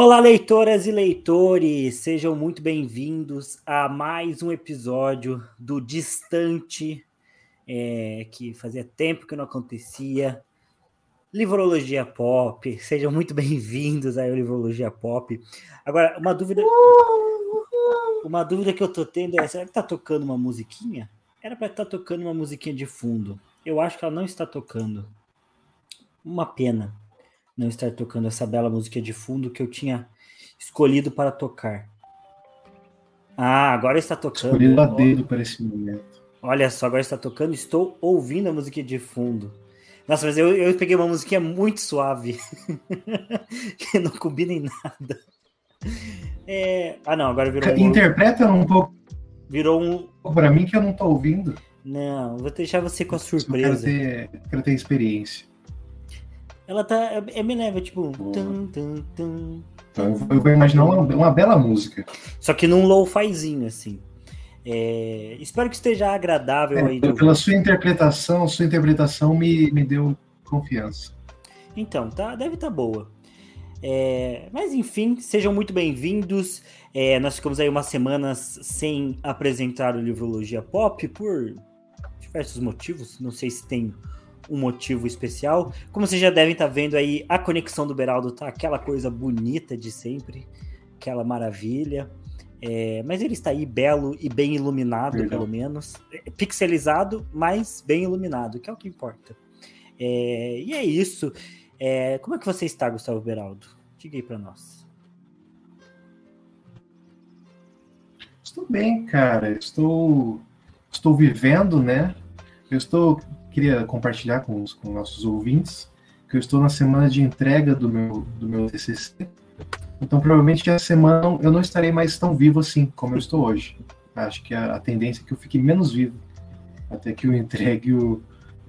Olá, leitoras e leitores, sejam muito bem-vindos a mais um episódio do Distante, é, que fazia tempo que não acontecia. Livrologia Pop, sejam muito bem-vindos aí ao Livrologia Pop. Agora, uma dúvida. Uma dúvida que eu tô tendo é: será que tá tocando uma musiquinha? Era para estar tá tocando uma musiquinha de fundo. Eu acho que ela não está tocando. Uma pena não estar tocando essa bela música de fundo que eu tinha escolhido para tocar. Ah, agora está tocando. Escolhido a dedo para esse momento. Olha só, agora está tocando. Estou ouvindo a música de fundo. Nossa, mas eu, eu peguei uma musiquinha muito suave. que não combina em nada. É... Ah, não, agora virou. Um... Interpreta um pouco. Virou um. Para mim que eu não estou ouvindo. Não, vou deixar você com a surpresa. Eu quero ter, quero ter experiência. Ela tá. É, é leva, tipo. Tum, tum, tum, eu vou imaginar uma, uma bela música. Só que num low-fizinho, assim. É, espero que esteja agradável é, aí. Pela sua interpretação, sua interpretação me, me deu confiança. Então, tá, deve estar tá boa. É, mas enfim, sejam muito bem-vindos. É, nós ficamos aí umas semanas sem apresentar o Livrologia Pop por diversos motivos. Não sei se tem um motivo especial. Como vocês já devem estar tá vendo aí, a conexão do Beraldo tá aquela coisa bonita de sempre, aquela maravilha. É, mas ele está aí belo e bem iluminado, pelo menos. É, pixelizado, mas bem iluminado, que é o que importa. É, e é isso. É, como é que você está, Gustavo Beraldo? Diga aí para nós. Estou bem, cara. Estou, estou vivendo, né? Eu estou queria compartilhar com os com nossos ouvintes que eu estou na semana de entrega do meu, do meu TCC. Então, provavelmente, essa semana eu não estarei mais tão vivo assim como eu estou hoje. Acho que a, a tendência é que eu fique menos vivo até que eu entregue o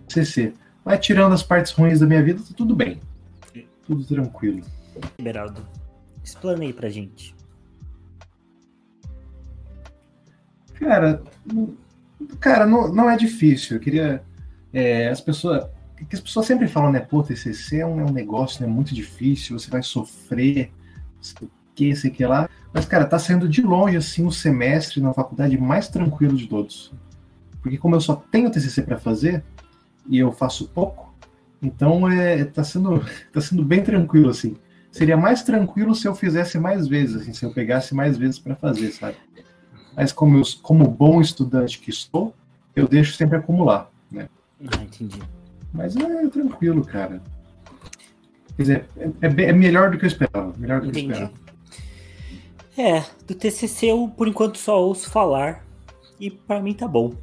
TCC. Mas, tirando as partes ruins da minha vida, tá tudo bem. Tudo tranquilo. Beraldo, explanei pra gente. Cara, cara, não, não é difícil. Eu queria é, as pessoas. Que as pessoas sempre falam, né? Pô, TCC é um, é um negócio né, muito difícil, você vai sofrer, sei o que, sei que lá. Mas, cara, tá sendo de longe, assim, o semestre na faculdade mais tranquilo de todos. Porque como eu só tenho TCC para fazer, e eu faço pouco, então é, tá, sendo, tá sendo bem tranquilo, assim. Seria mais tranquilo se eu fizesse mais vezes, assim, se eu pegasse mais vezes para fazer, sabe? Mas como, eu, como bom estudante que sou, eu deixo sempre acumular, né? Ah, entendi. Mas é tranquilo, cara. Quer dizer, é, é, é melhor do que eu esperava. Melhor do que entendi. eu esperava. É, do TCC eu por enquanto só ouço falar e para mim tá bom.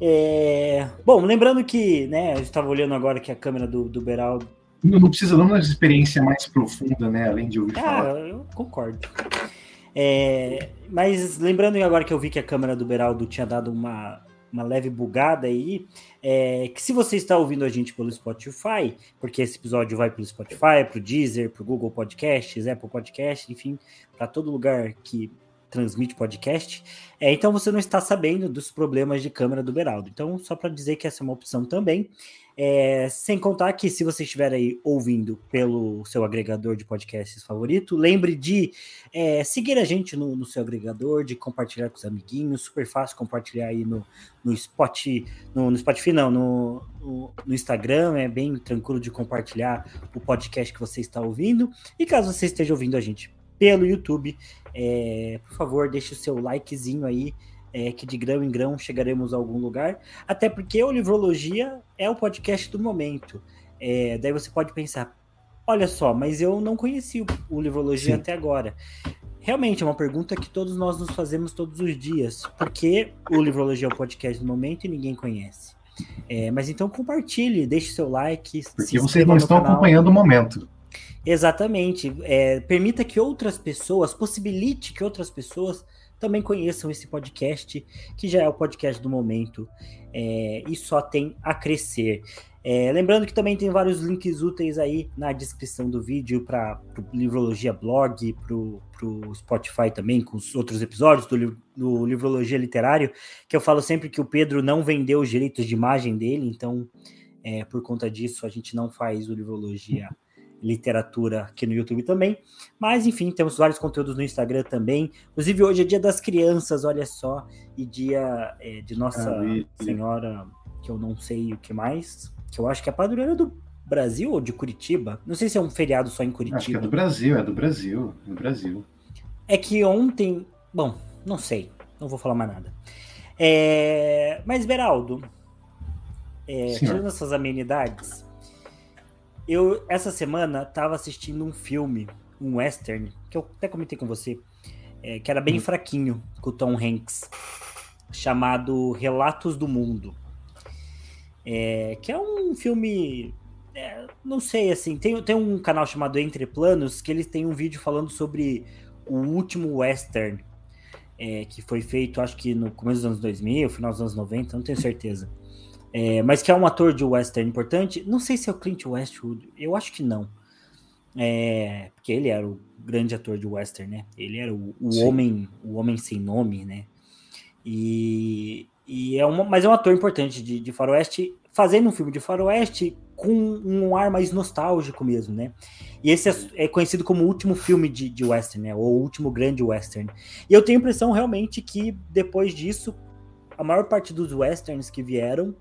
É... Bom, lembrando que, né, eu estava olhando agora que a câmera do, do Beraldo. Não, não precisa dar uma experiência mais profunda, né, além de ouvir ah, falar. eu concordo. É... Mas lembrando agora que eu vi que a câmera do Beraldo tinha dado uma, uma leve bugada aí, é, que se você está ouvindo a gente pelo Spotify, porque esse episódio vai pelo Spotify, para o Deezer, para o Google Podcasts, Apple Podcasts, enfim, para todo lugar que transmite podcast, é, então você não está sabendo dos problemas de câmera do Beraldo. Então, só para dizer que essa é uma opção também. É, sem contar que se você estiver aí ouvindo pelo seu agregador de podcasts favorito, lembre de é, seguir a gente no, no, seu agregador, de compartilhar com os amiguinhos, super fácil compartilhar aí no, no, Spot, no, no Spotify, não, no, no, no, Instagram, é bem tranquilo de compartilhar o podcast que você está ouvindo. E caso você esteja ouvindo a gente pelo YouTube, é, por favor, deixe o seu likezinho aí é, que de grão em grão chegaremos a algum lugar, até porque o Livrologia é o podcast do momento. É, daí você pode pensar, olha só, mas eu não conheci o, o Livrologia Sim. até agora. Realmente é uma pergunta que todos nós nos fazemos todos os dias. Por que o Livrologia é o podcast do momento e ninguém conhece? É, mas então compartilhe, deixe seu like. Porque vocês não estão canal. acompanhando o momento. Exatamente. É, permita que outras pessoas, possibilite que outras pessoas também conheçam esse podcast, que já é o podcast do momento, é, e só tem a crescer. É, lembrando que também tem vários links úteis aí na descrição do vídeo para o Livrologia Blog, para o Spotify também, com os outros episódios do, do Livrologia Literário, que eu falo sempre que o Pedro não vendeu os direitos de imagem dele, então é, por conta disso a gente não faz o Livrologia literatura aqui no YouTube também. Mas, enfim, temos vários conteúdos no Instagram também. Inclusive, hoje é dia das crianças, olha só, e dia é, de Nossa ah, Senhora, que eu não sei o que mais, que eu acho que é a padroeira do Brasil ou de Curitiba? Não sei se é um feriado só em Curitiba. Acho que é do Brasil, é do Brasil, do Brasil. É que ontem, bom, não sei, não vou falar mais nada. É... Mas, Beraldo, é, tirando essas amenidades, eu essa semana estava assistindo um filme, um western, que eu até comentei com você, é, que era bem hum. fraquinho, com o Tom Hanks, chamado Relatos do Mundo. É, que é um filme é, não sei, assim, tem, tem um canal chamado Entre Planos que eles têm um vídeo falando sobre o último western é, que foi feito, acho que no começo dos anos 2000, final dos anos 90, não tenho certeza. É, mas que é um ator de western importante. Não sei se é o Clint Westwood, eu acho que não. É, porque ele era o grande ator de western, né? Ele era o, o homem, o homem sem nome, né? E, e é uma, mas é um ator importante de, de faroeste, fazendo um filme de faroeste com um ar mais nostálgico mesmo, né? E esse é, é conhecido como o último filme de, de western, né? Ou o último grande western. E eu tenho a impressão realmente que depois disso, a maior parte dos westerns que vieram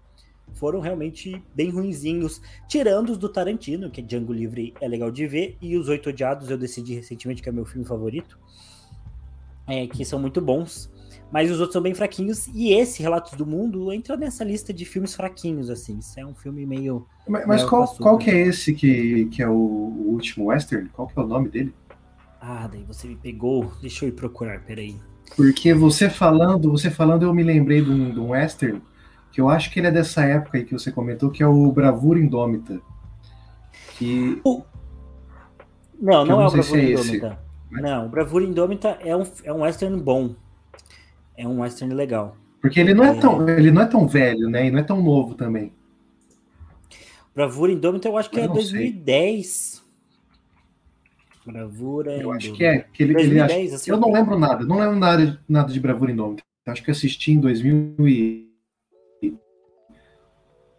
foram realmente bem ruinzinhos, tirando os do Tarantino, que é Django Livre é legal de ver, e os Oito Odiados eu decidi recentemente que é meu filme favorito, é, que são muito bons mas os outros são bem fraquinhos. E esse, Relatos do Mundo, entra nessa lista de filmes fraquinhos, assim. Isso é um filme meio. Mas, mas qual, qual que é esse que, que é o, o, último western? Qual que é o nome dele? Ah, daí você me pegou. Deixa eu ir procurar, peraí. Porque você falando, você falando, eu me lembrei de um, de um western que eu acho que ele é dessa época aí que você comentou, que é o Bravura Indômita. Que. O... Não, não, é o Bravura é Indômita. Mas... Não, o Bravura Indômita é um, é um western bom é um western legal. Porque ele não é, é, tão, ele não é tão velho, né? E não é tão novo também. Bravura Indômita eu acho que eu é 2010. Sei. Bravura Eu acho que é. Que ele, 2010, ele acha, assim, eu não lembro nada. Não lembro nada, nada de Bravura Indômita. Acho que assisti em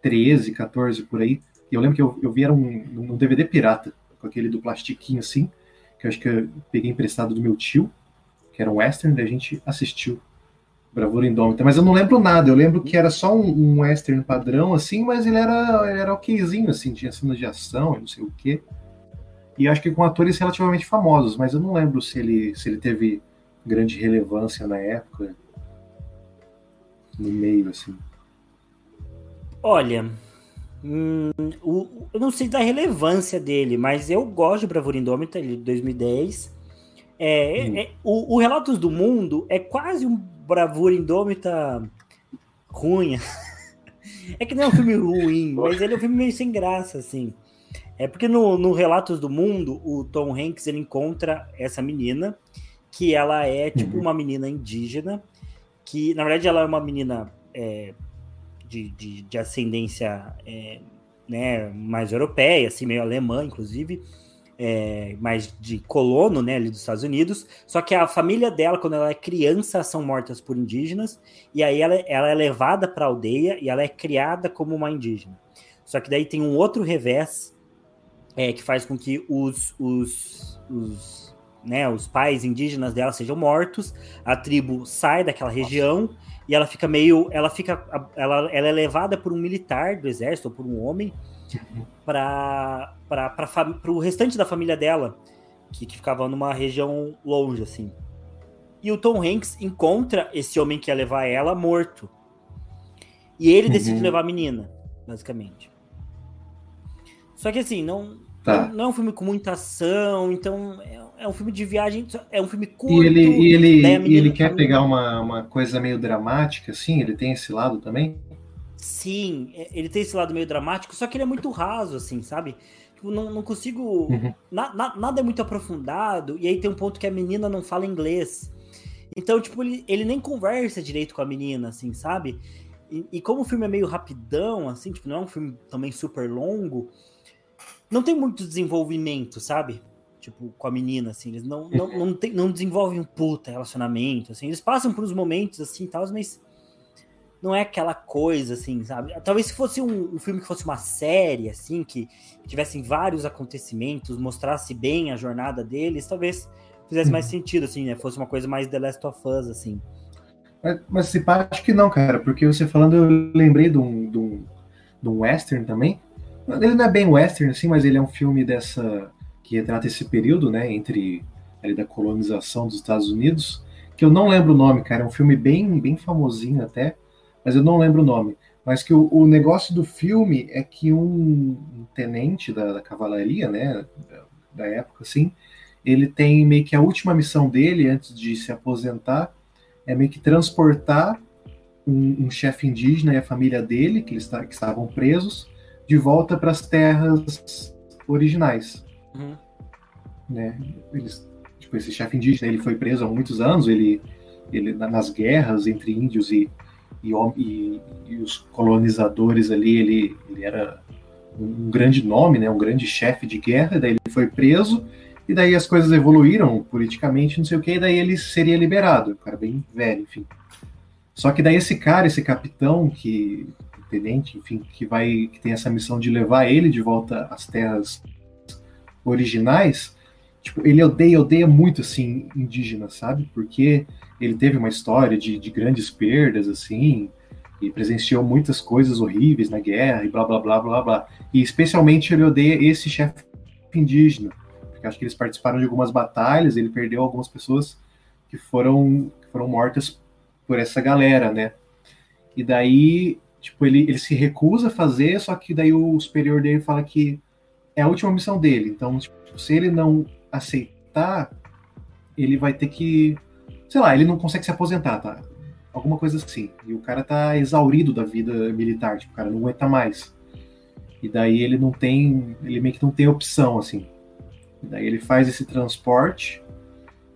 2013, 14, por aí. E eu lembro que eu, eu vi era um, um DVD pirata, com aquele do plastiquinho assim, que eu acho que eu peguei emprestado do meu tio, que era um western, da a gente assistiu. Bravura Indômita, mas eu não lembro nada. Eu lembro que era só um, um western padrão, assim, mas ele era, ele era okzinho, assim, tinha cenas de ação, não sei o quê. E acho que com atores relativamente famosos, mas eu não lembro se ele, se ele teve grande relevância na época, no meio, assim. Olha, hum, o, eu não sei da relevância dele, mas eu gosto de Bravura Indômita, ele de 2010. É, hum. é, o, o Relatos do Mundo é quase um bravura indômita ruim. é que não é um filme ruim, mas ele é um filme meio sem graça, assim. É porque no, no Relatos do Mundo, o Tom Hanks ele encontra essa menina, que ela é tipo uhum. uma menina indígena, que na verdade ela é uma menina é, de, de, de, ascendência é, né, mais europeia, assim, meio alemã, inclusive é, mais de colono, né, ali dos Estados Unidos. Só que a família dela, quando ela é criança, são mortas por indígenas. E aí ela, ela é levada para a aldeia e ela é criada como uma indígena. Só que daí tem um outro revés é, que faz com que os, os, os, né, os pais indígenas dela sejam mortos. A tribo sai daquela região e ela fica meio, ela fica, ela, ela é levada por um militar do exército ou por um homem para o restante da família dela, que, que ficava numa região longe, assim. E o Tom Hanks encontra esse homem que ia levar ela morto. E ele decide uhum. levar a menina, basicamente. Só que assim, não, tá. não, não, é um filme com muita ação, então é, é, um filme de viagem, é um filme curto. E ele, e ele, e ele quer pegar uma, uma coisa meio dramática, assim? Ele tem esse lado também? Sim, é, ele tem esse lado meio dramático, só que ele é muito raso, assim, sabe? Tipo, não, não consigo. Uhum. Na, na, nada é muito aprofundado, e aí tem um ponto que a menina não fala inglês. Então, tipo, ele, ele nem conversa direito com a menina, assim, sabe? E, e, como o filme é meio rapidão, assim, tipo, não é um filme também super longo, não tem muito desenvolvimento, sabe? Tipo, com a menina, assim, eles não, não, não, tem, não desenvolvem um puta relacionamento, assim, eles passam por uns momentos, assim, tal, mas não é aquela coisa, assim, sabe? Talvez se fosse um, um filme que fosse uma série, assim, que tivessem vários acontecimentos, mostrasse bem a jornada deles, talvez fizesse mais uhum. sentido, assim, né? Fosse uma coisa mais The Last of Us, assim. Mas, mas se pá, acho que não, cara, porque você falando, eu lembrei de um, de um, de um western também. Ele não é bem western, assim, mas ele é um filme dessa. Que retrata esse período, né? Entre ali da colonização dos Estados Unidos, que eu não lembro o nome, cara. É um filme bem, bem famosinho até, mas eu não lembro o nome. Mas que o, o negócio do filme é que um, tenente da, da, cavalaria, né, da, da, época, assim, ele tem meio que a última missão dele antes de se aposentar é meio que transportar um, um chefe indígena e a família dele, que, eles que estavam presos, de volta para as terras originais. Uhum. Né? Eles tipo, esse chefe indígena ele foi preso há muitos anos, ele, ele nas guerras entre índios e, e, e, e os colonizadores ali, ele, ele era um grande nome, né, um grande chefe de guerra, daí ele foi preso, e daí as coisas evoluíram politicamente, não sei o que, e daí ele seria liberado, um cara bem velho, enfim. Só que daí esse cara, esse capitão, que tenente, enfim, que vai, que tem essa missão de levar ele de volta às terras originais, tipo, ele odeia, odeia muito, assim, indígena, sabe? Porque ele teve uma história de, de grandes perdas, assim, e presenciou muitas coisas horríveis na guerra, e blá, blá, blá, blá, blá. E especialmente ele odeia esse chefe indígena, porque acho que eles participaram de algumas batalhas, ele perdeu algumas pessoas que foram, foram mortas por essa galera, né? E daí, tipo, ele, ele se recusa a fazer, só que daí o superior dele fala que é a última missão dele. Então, tipo, se ele não aceitar, ele vai ter que. Sei lá, ele não consegue se aposentar, tá? Alguma coisa assim. E o cara tá exaurido da vida militar, tipo, o cara não aguenta mais. E daí ele não tem. Ele meio que não tem opção, assim. E daí ele faz esse transporte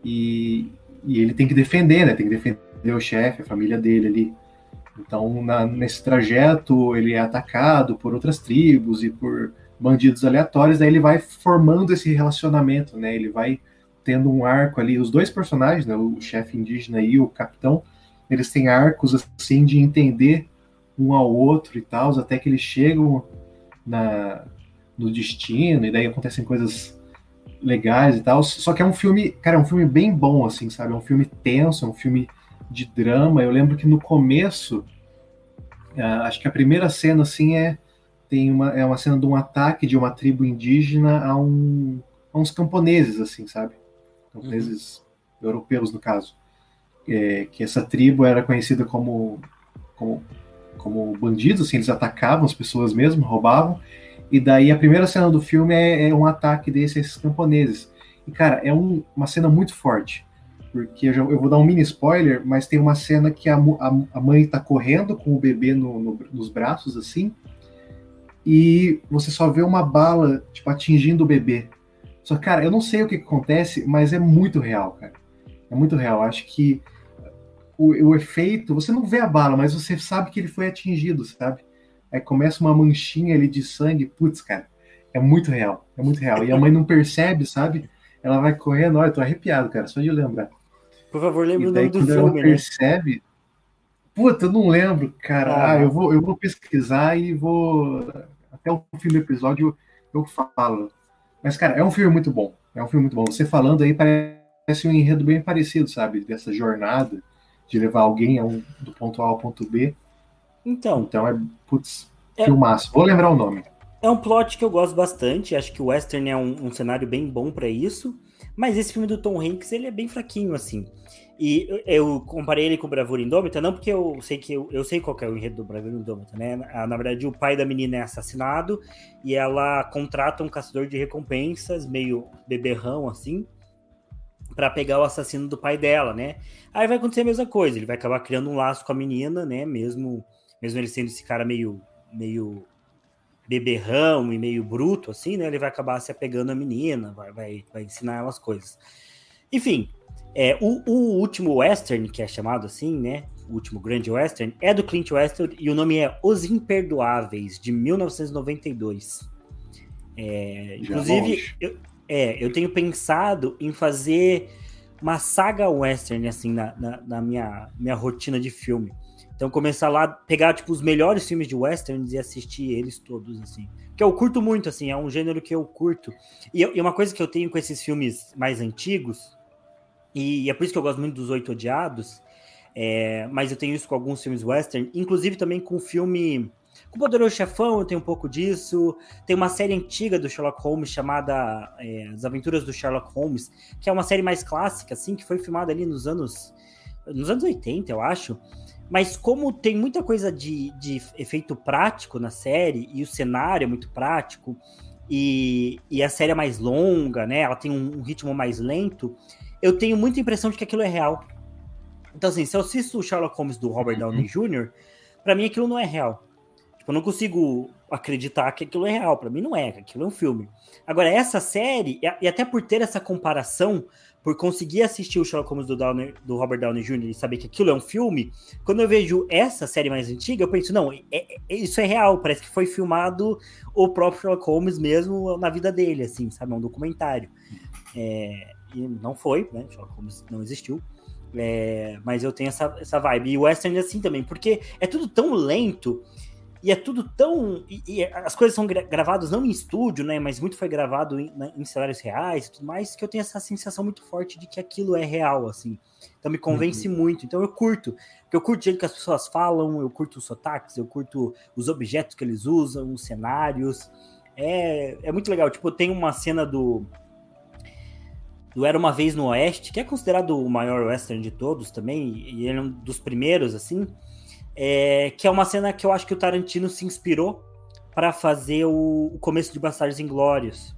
e, e ele tem que defender, né? Tem que defender o chefe, a família dele ali. Então, na, nesse trajeto, ele é atacado por outras tribos e por bandidos aleatórios, daí ele vai formando esse relacionamento, né? Ele vai tendo um arco ali, os dois personagens, né, o chefe indígena e o capitão, eles têm arcos assim de entender um ao outro e tal, até que eles chegam na no destino e daí acontecem coisas legais e tal. Só que é um filme, cara, é um filme bem bom assim, sabe? É um filme tenso, é um filme de drama. Eu lembro que no começo, uh, acho que a primeira cena assim é tem uma, é uma cena de um ataque de uma tribo indígena a, um, a uns camponeses, assim, sabe? Camponeses uhum. europeus, no caso. É, que essa tribo era conhecida como, como, como bandidos, assim, eles atacavam as pessoas mesmo, roubavam. E daí a primeira cena do filme é, é um ataque desses camponeses. E, cara, é um, uma cena muito forte. Porque eu, já, eu, vou dar um mini spoiler, mas tem uma cena que a, a, a mãe tá correndo com o bebê no, no, nos braços, assim, e você só vê uma bala, tipo, atingindo o bebê. Só, cara, eu não sei o que, que acontece, mas é muito real, cara. É muito real. Acho que o, o, efeito, você não vê a bala, mas você sabe que ele foi atingido, sabe? Aí começa uma manchinha ali de sangue, putz, cara, é muito real, é muito real. E a mãe não percebe, sabe? Ela vai correndo, olha, eu tô arrepiado, cara, só de lembrar. Por favor, lembre o nome do filme, ela né? percebe, puta, eu não lembro, cara. Ah, eu, vou, eu vou pesquisar e vou até o fim do episódio eu falo. Mas, cara, é um filme muito bom. É um filme muito bom. Você falando aí parece um enredo bem parecido, sabe? Dessa jornada de levar alguém um, do ponto A ao ponto B. Então. Então é, putz, é, filmaço. Vou lembrar o nome. É um plot que eu gosto bastante. Acho que o Western é um, um cenário bem bom para isso. Mas esse filme do Tom Hanks, ele é bem fraquinho, assim. E eu comparei ele com Bravura Indômita, não porque eu sei que eu, eu sei qual é o enredo do Bravura Indômita, né? Ah, na verdade, o pai da menina é assassinado e ela contrata um caçador de recompensas, meio beberrão assim, para pegar o assassino do pai dela, né? Aí vai acontecer a mesma coisa, ele vai acabar criando um laço com a menina, né? Mesmo, mesmo ele sendo esse cara meio, meio beberrão e meio bruto, assim, né? Ele vai acabar se apegando à menina, vai, vai, vai ensinar ela as coisas. Enfim, é, o, o, último western, que é chamado assim, né? O último grande western, é do Clint Westwood e o nome é Os Imperdoáveis, de 1992. É, inclusive, eu, é, eu tenho pensado em fazer uma saga western, assim, na, na, na, minha, minha rotina de filme. Então começar lá, pegar tipo os melhores filmes de westerns e assistir eles todos assim. Que eu curto muito assim, é um gênero que eu curto. E, e uma coisa que eu tenho com esses filmes mais antigos, e é por isso que eu gosto muito dos Oito Odiados, é, mas eu tenho isso com alguns filmes western, inclusive também com o filme com o Poderoso Chefão eu tenho um pouco disso. Tem uma série antiga do Sherlock Holmes chamada é, As Aventuras do Sherlock Holmes, que é uma série mais clássica, assim, que foi filmada ali nos anos nos anos 80, eu acho. Mas como tem muita coisa de, de efeito prático na série, e o cenário é muito prático, e, e a série é mais longa, né? Ela tem um, um ritmo mais lento, eu tenho muita impressão de que aquilo é real. Então, assim, se eu assisto o Sherlock Holmes do Robert Downey Jr., para mim aquilo não é real. Tipo, eu não consigo acreditar que aquilo é real. Para mim não é, aquilo é um filme. Agora, essa série, e até por ter essa comparação, por conseguir assistir o Sherlock Holmes do, Downey, do Robert Downey Jr. e saber que aquilo é um filme, quando eu vejo essa série mais antiga, eu penso, não, é, é, isso é real, parece que foi filmado o próprio Sherlock Holmes mesmo na vida dele, assim, sabe? É um documentário. É, e não foi, né? Sherlock Holmes não existiu. É, mas eu tenho essa, essa vibe. E o Western é assim também, porque é tudo tão lento e é tudo tão. E, e as coisas são gra gravadas não em estúdio, né? Mas muito foi gravado em, em, cenários reais e tudo mais, que eu tenho essa sensação muito forte de que aquilo é real, assim. Então me convence uhum. muito. Então eu curto. Porque eu curto o jeito que as pessoas falam, eu curto os sotaques, eu curto os objetos que eles usam, os cenários. É, é muito legal. Tipo, tem uma cena do. Do Era Uma Vez no Oeste, que é considerado o maior western de todos também, e ele é um dos primeiros, assim é, que é uma cena que eu acho que o Tarantino se inspirou para fazer o, o, começo de Bastardos Inglórios,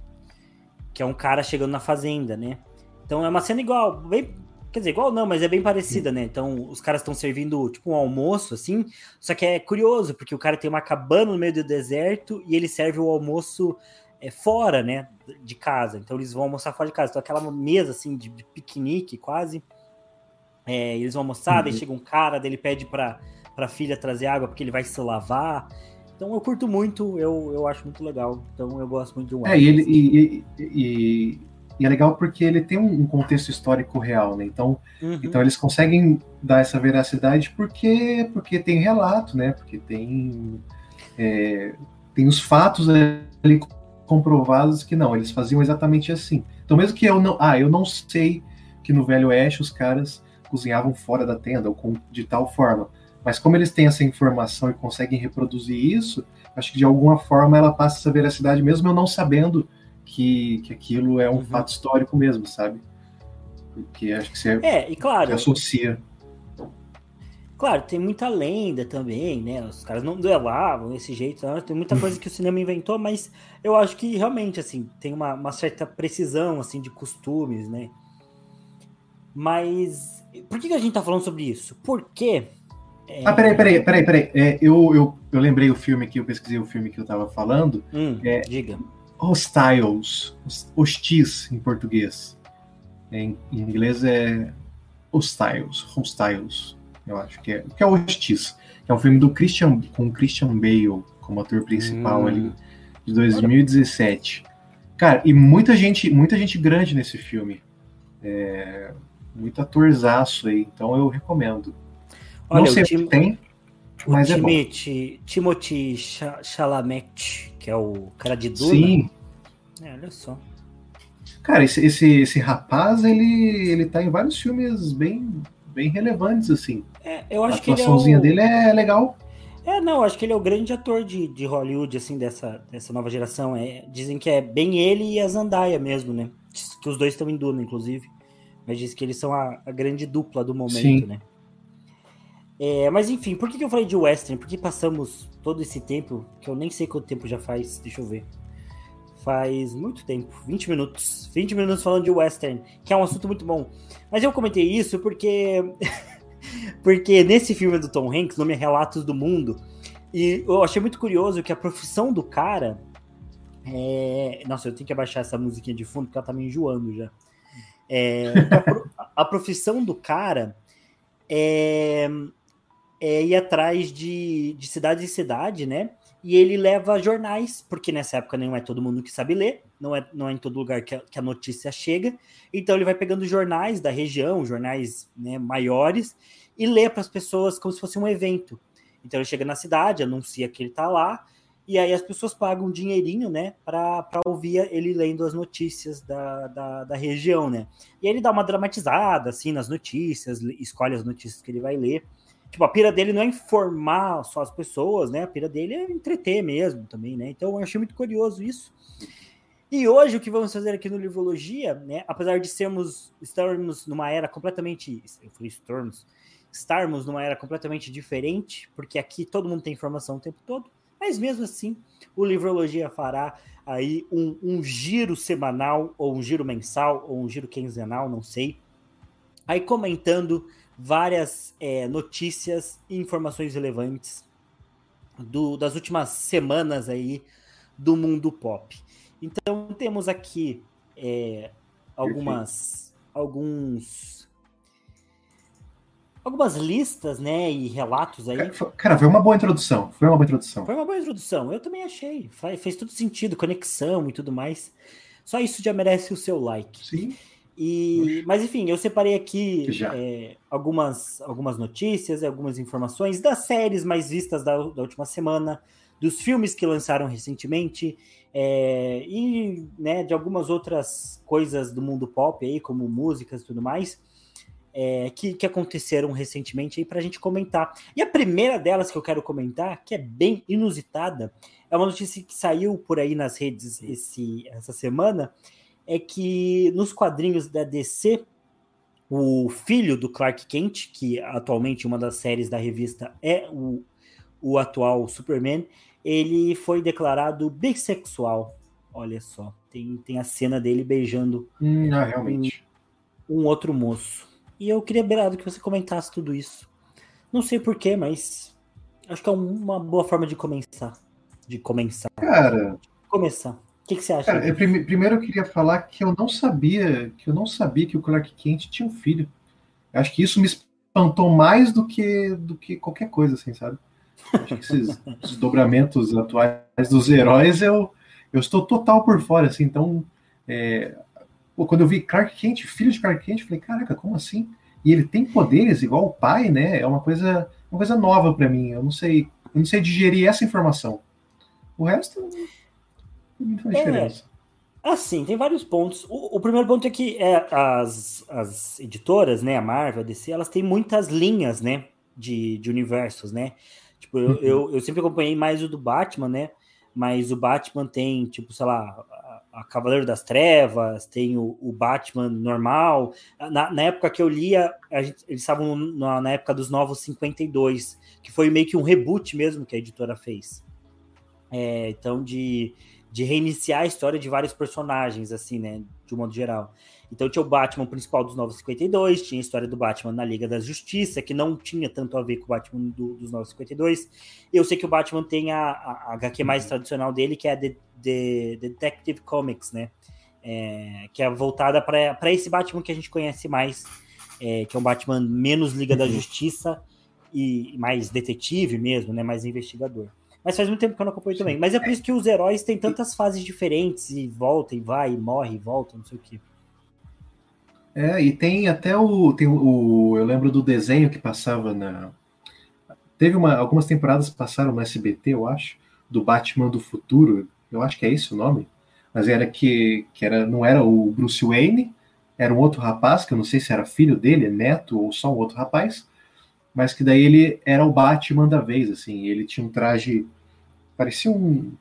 que é um cara chegando na fazenda, né? Então é uma cena igual, bem, quer dizer, igual não, mas é bem parecida, né? Então os caras estão servindo tipo um almoço assim, só que é curioso porque o cara tem uma cabana no meio do deserto e ele serve o almoço é, fora, né, de casa. Então eles vão almoçar fora de casa. Então aquela mesa assim de, de piquenique quase. É, eles vão almoçar, uhum. daí chega um cara, daí ele pede para para a filha trazer água porque ele vai se lavar. Então eu curto muito, eu, eu acho muito legal. Então eu gosto muito de um. É, e, ele, e, e, e, é legal porque ele tem um contexto histórico real, né? Então, uhum. então eles conseguem dar essa veracidade porque, porque tem relato, né? Porque tem, é, tem os fatos ali comprovados que não, eles faziam exatamente assim. Então, mesmo que eu não. Ah, eu não sei que no Velho Oeste os caras cozinhavam fora da tenda ou de tal forma. Mas como eles têm essa informação e conseguem reproduzir isso, acho que de alguma forma ela passa essa veracidade, mesmo eu não sabendo que, que aquilo é um uhum. fato histórico mesmo, sabe? Porque acho que você é, e claro, associa. Claro, tem muita lenda também, né? Os caras não duelavam desse jeito, né? tem muita coisa que o cinema inventou, mas eu acho que realmente, assim, tem uma, uma certa precisão, assim, de costumes, né? Mas por que, que a gente tá falando sobre isso? Porque é... Ah, peraí, peraí, peraí, peraí. É, eu, eu, eu lembrei o filme que eu pesquisei o filme que eu tava falando. Hum, é, diga. Hostiles, hostis em português. Em, em inglês é Hostiles, Hostiles, eu acho que é, que é Hostis. Que é um filme do Christian, com Christian Bale como ator principal hum. ali, de 2017. Cara, e muita gente, muita gente grande nesse filme. É, muito atorzaço aí, então eu recomendo. Olha, não sei o Tim, tem, mas o é Timothy Chalamet, que é o cara de Duna. Sim. É, olha só. Cara, esse, esse, esse rapaz, ele, ele tá em vários filmes bem, bem relevantes, assim. É, eu acho a que ele é o... dele é legal. É, não, acho que ele é o grande ator de, de Hollywood, assim, dessa, dessa nova geração. É, dizem que é bem ele e a Zandaia mesmo, né? Que os dois estão em Duna, inclusive. Mas diz que eles são a, a grande dupla do momento, Sim. né? É, mas enfim, por que, que eu falei de western? Porque passamos todo esse tempo, que eu nem sei quanto tempo já faz, deixa eu ver. Faz muito tempo, 20 minutos. 20 minutos falando de western, que é um assunto muito bom. Mas eu comentei isso porque porque nesse filme do Tom Hanks, nome é Relatos do Mundo, e eu achei muito curioso que a profissão do cara é... Nossa, eu tenho que abaixar essa musiquinha de fundo porque ela tá me enjoando já. É... a, profissão do cara é é, ir atrás de, de cidade em cidade, né? E ele leva jornais, porque nessa época não é todo mundo que sabe ler, não é, não é em todo lugar que a, que a notícia chega. Então ele vai pegando jornais da região, jornais né, maiores, e lê para as pessoas como se fosse um evento. Então ele chega na cidade, anuncia que ele está lá, e aí as pessoas pagam um dinheirinho, né, para ouvir ele lendo as notícias da, da, da, região, né. E aí ele dá uma dramatizada, assim, nas notícias, escolhe as notícias que ele vai ler. Tipo, a pira dele não é informar só as pessoas, né, a pira dele é entreter mesmo também, né. Então eu achei muito curioso isso. E hoje o que vamos fazer aqui no Livrologia, né, apesar de sermos, estarmos numa era completamente, eu falei estarmos, estarmos numa era completamente diferente, porque aqui todo mundo tem informação o tempo todo, mas mesmo assim, o Livrologia fará aí um, um giro semanal, ou um giro mensal, ou um giro quinzenal, não sei, aí comentando várias é, notícias e informações relevantes do, das últimas semanas aí do mundo pop. Então temos aqui é, algumas alguns algumas listas, né, e relatos aí. Cara, foi uma boa introdução. Foi uma boa introdução. Foi uma boa introdução. Eu também achei. Faz, fez todo sentido, conexão e tudo mais. Só isso já merece o seu like. Sim. E, mas enfim, eu separei aqui é, algumas, algumas notícias, algumas informações das séries mais vistas da, da última semana, dos filmes que lançaram recentemente é, e né, de algumas outras coisas do mundo pop aí, como músicas e tudo mais, é, que, que aconteceram recentemente aí para a gente comentar. E a primeira delas que eu quero comentar, que é bem inusitada, é uma notícia que saiu por aí nas redes esse, essa semana, é que nos quadrinhos da DC, o filho do Clark Kent, que atualmente uma das séries da revista é o, o atual Superman, ele foi declarado bissexual. Olha só, tem, tem a cena dele beijando hum, ah, realmente. Um, um, outro moço. E eu queria, Berado, que você comentasse tudo isso. Não sei porquê, mas acho que é uma boa forma de começar. De começar. Cara. Começar. O que, que você acha? Cara, eu, primeiro eu queria falar que eu não sabia que eu não sabia que o Clark Kent tinha um filho. Eu acho que isso me espantou mais do que do que qualquer coisa, assim, sabe? Acho que esses desdobramentos atuais dos heróis, eu, eu estou total por fora, assim, então. É, pô, quando eu vi Clark Kent, filho de Clark Kent, eu falei, caraca, como assim? E ele tem poderes igual o pai, né? É uma coisa, uma coisa nova para mim. Eu não sei, eu não sei digerir essa informação. O resto não faz é, diferença. Assim, tem vários pontos. O, o, primeiro ponto é que é, as, as editoras, né, a Marvel, a DC, elas têm muitas linhas, né, de, de universos, né? Tipo, eu, uhum. eu, eu, sempre acompanhei mais o do Batman, né? Mas o Batman tem, tipo, sei lá, a, a Cavaleiro das Trevas, tem o, o Batman normal. Na, na, época que eu lia, gente, eles estavam na, na, época dos Novos 52, que foi meio que um reboot mesmo que a editora fez. É, então, de, de reiniciar a história de vários personagens, assim, né? De um modo geral. Então tinha o Batman principal dos Novos 52, tinha a história do Batman na Liga da Justiça, que não tinha tanto a ver com o Batman do, dos Novos 52. Eu sei que o Batman tem a, a, a HQ mais tradicional dele, que é a The, The, The Detective Comics, né? É, que é voltada para esse Batman que a gente conhece mais, é, que é um Batman menos Liga da uhum. Justiça e mais detetive mesmo, né? Mais investigador. Mas faz muito tempo que eu não acompanho também. Mas é por isso que os heróis têm tantas fases diferentes e volta e vai, e morre e volta, não sei o que. É, e tem até o, tem o. Eu lembro do desenho que passava na. Teve uma, algumas temporadas passaram no SBT, eu acho, do Batman do Futuro. Eu acho que é esse o nome. Mas era que, que era, não era o Bruce Wayne, era um outro rapaz, que eu não sei se era filho dele, neto ou só um outro rapaz, mas que daí ele era o Batman da vez, assim. Ele tinha um traje. Parecia um,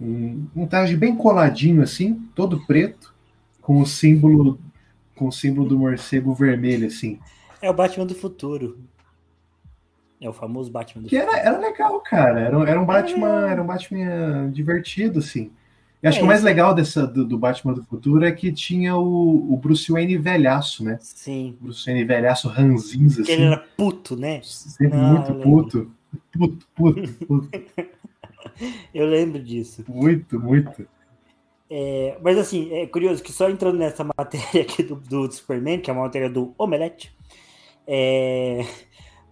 um, um traje bem coladinho, assim, todo preto, com o símbolo com o símbolo do morcego vermelho, assim. É o Batman do futuro. É o famoso Batman do que futuro. Era, era legal, cara. Era, era um Batman, é. era um Batman divertido, assim. Eu acho é, que o mais legal dessa, do, do, Batman do futuro é que tinha o, o Bruce Wayne velhaço, né? Sim. Bruce Wayne velhaço ranzinza, assim. Ele era puto, né? Sempre Não, muito puto. Puto, puto, puto. eu lembro disso. Muito, muito. É, mas assim, é curioso que só entrando nessa matéria aqui do, do Superman, que é uma matéria do Omelete, é,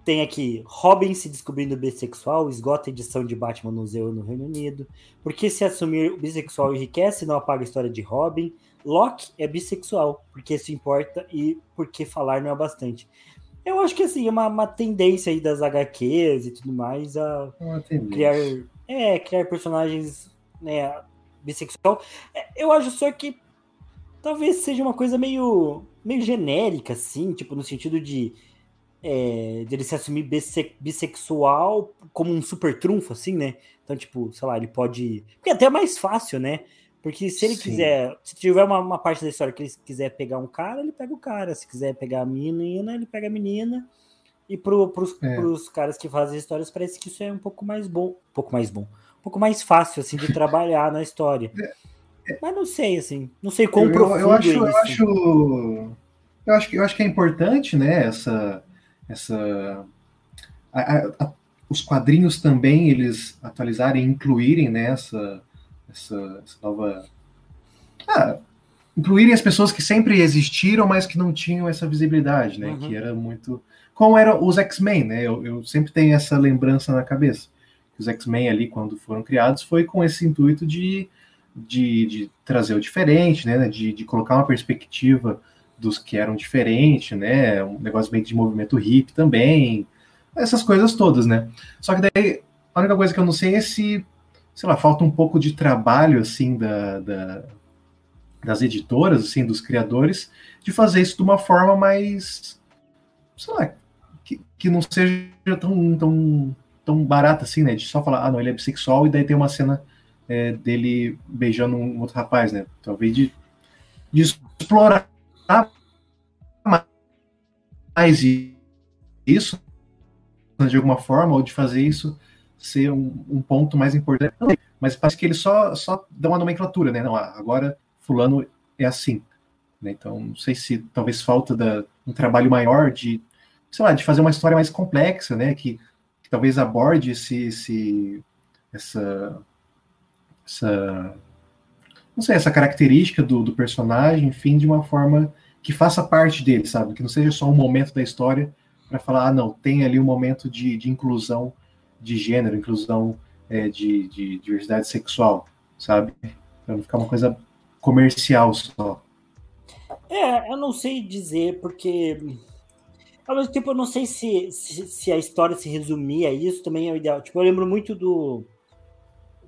tem aqui Robin se descobrindo bissexual, esgota a edição de Batman no museu no Reino Unido. Porque se assumir bissexual enriquece, não apaga a história de Robin. Locke é bissexual, porque isso importa e porque falar não é bastante. Eu acho que assim, é uma, uma tendência aí das HQs e tudo mais a criar, é, criar personagens né, bissexual. É, eu acho só que talvez seja uma coisa meio, meio genérica, assim, tipo, no sentido de, é, de ele se assumir bisse, bissexual como um super trunfo, assim, né? Então, tipo, sei lá, ele pode. Porque é até mais fácil, né? Porque se ele Sim. quiser, se tiver uma, uma, parte da história que ele quiser pegar um cara, ele pega o cara. Se quiser pegar a menina, ele pega a menina. E pro, pros, é. pros caras que fazem histórias, parece que isso é um pouco mais bom. Um pouco mais bom. Um pouco mais fácil, assim, de trabalhar na história. É, é. Mas não sei, assim. Não sei quão eu, profundo eu acho, é eu acho, eu acho que eu acho que é importante, né? Essa, essa a, a, a, os quadrinhos também eles atualizarem, incluírem nessa né, essa, essa nova. Ah, incluírem as pessoas que sempre existiram, mas que não tinham essa visibilidade, né? Uhum. Que era muito. Como eram os X-Men, né? Eu, eu, sempre tenho essa lembrança na cabeça. Os X-Men ali, quando foram criados, foi com esse intuito de, de, de trazer o diferente, né? De, de colocar uma perspectiva dos que eram diferentes, né? Um negócio meio de movimento hip também. Essas coisas todas, né? Só que daí, a única coisa que eu não sei é se sei lá, falta um pouco de trabalho, assim, da, da, das editoras, assim, dos criadores, de fazer isso de uma forma mais, sei lá, que, que não seja tão, tão, tão barata, assim, né, de só falar, ah, não, ele é bissexual, e daí tem uma cena é, dele beijando um outro rapaz, né, talvez de, de explorar mais isso, de alguma forma, ou de fazer isso ser um, um, ponto mais importante. Mas parece que ele só, só dá uma nomenclatura, né? Não, ah, agora fulano é assim. Né? Então, não sei se talvez falta da, um trabalho maior de, sei lá, de fazer uma história mais complexa, né? Que, que talvez aborde esse, esse, essa, essa, não sei, essa característica do, do personagem, enfim, de uma forma que faça parte dele, sabe? Que não seja só um momento da história para falar, ah, não, tem ali um momento de, de inclusão de gênero, inclusão é, de, de, diversidade sexual, sabe? Para não ficar uma coisa comercial só. É, eu não sei dizer, porque. Ao mesmo tempo, eu não sei se, se, se, a história se resumia a isso, também é o ideal. Tipo, eu lembro muito do,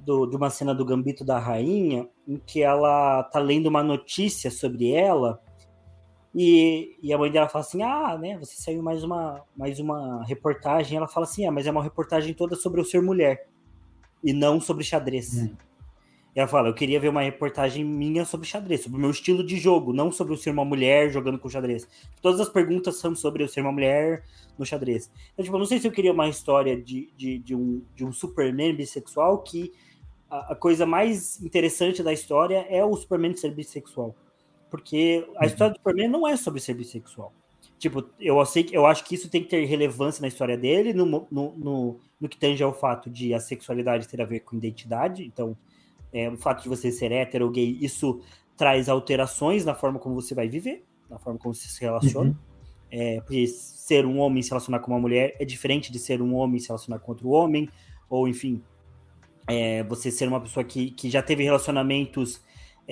do, de uma cena do Gambito da Rainha, em que ela tá lendo uma notícia sobre ela, e, e a mãe dela fala assim: Ah, né? Você saiu mais uma, mais uma reportagem. Ela fala assim: Ah, mas é uma reportagem toda sobre o ser mulher e não sobre xadrez. Hum. E ela fala: Eu queria ver uma reportagem minha sobre xadrez, sobre o meu estilo de jogo, não sobre o ser uma mulher jogando com xadrez. Todas as perguntas são sobre o ser uma mulher no xadrez. Então, tipo, eu não sei se eu queria uma história de, de, de, um, de um Superman bissexual que a, a coisa mais interessante da história é o Superman ser bissexual. Porque a uhum. história do Superman não é sobre ser bissexual. Tipo, eu, sei, eu acho que isso tem que ter relevância na história dele, no, no, no, no que tange ao fato de a sexualidade ter a ver com identidade. Então, é, o fato de você ser hétero ou gay, isso traz alterações na forma como você vai viver, na forma como você se relaciona. Uhum. É, porque ser um homem se relacionar com uma mulher é diferente de ser um homem se relacionar com outro homem, ou enfim, é, você ser uma pessoa que, que já teve relacionamentos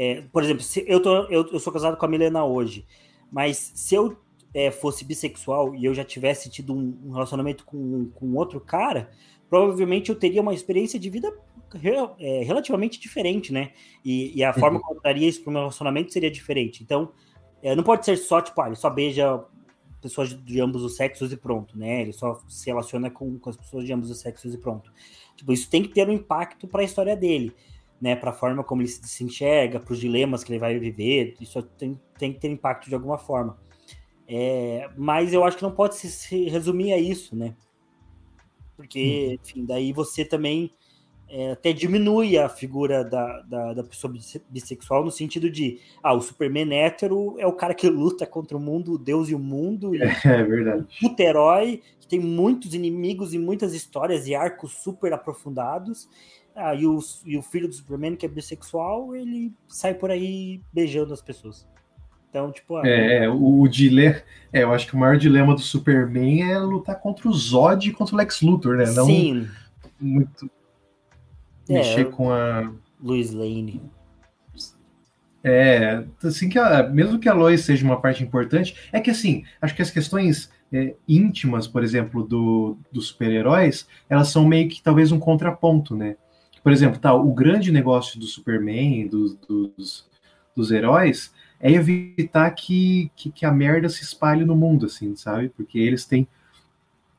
é, por exemplo, se eu, tô, eu, eu, sou casado com a Milena hoje, mas se eu é, fosse bissexual e eu já tivesse tido um, um relacionamento com, com outro cara, provavelmente eu teria uma experiência de vida é, relativamente diferente, né? E, e a forma uhum. como eu daria isso para o meu relacionamento seria diferente. Então, é, não pode ser só, tipo, ah, ele só beija pessoas de ambos os sexos e pronto, né? Ele só se relaciona com, com as pessoas de ambos os sexos e pronto. Tipo, isso tem que ter um impacto para a história dele né, para a forma como ele se enxerga, para os dilemas que ele vai viver, isso tem, tem que ter impacto de alguma forma. É, mas eu acho que não pode se, se resumir a isso, né? Porque, uhum. enfim, daí você também é, até diminui a figura da, da, da, pessoa bissexual no sentido de, ah, o Superman hétero é o cara que luta contra o mundo, o Deus e o mundo. E é, é verdade. Puta herói, que tem muitos inimigos e muitas histórias e arcos super aprofundados. Ah, e, o, e o filho do Superman, que é bissexual, ele sai por aí beijando as pessoas. Então, tipo. Ah, é, o, o dilema. É, eu acho que o maior dilema do Superman é lutar contra o Zod e contra o Lex Luthor, né? Não Sim. muito. É, mexer com a. Luiz Lane. É, assim que a, mesmo que a Lois seja uma parte importante, é que assim, acho que as questões é, íntimas, por exemplo, do, dos super-heróis, elas são meio que talvez um contraponto, né? Por exemplo, tá, o grande negócio do Superman, dos, dos, dos heróis, é evitar que, que, que, a merda se espalhe no mundo, assim, sabe? Porque eles têm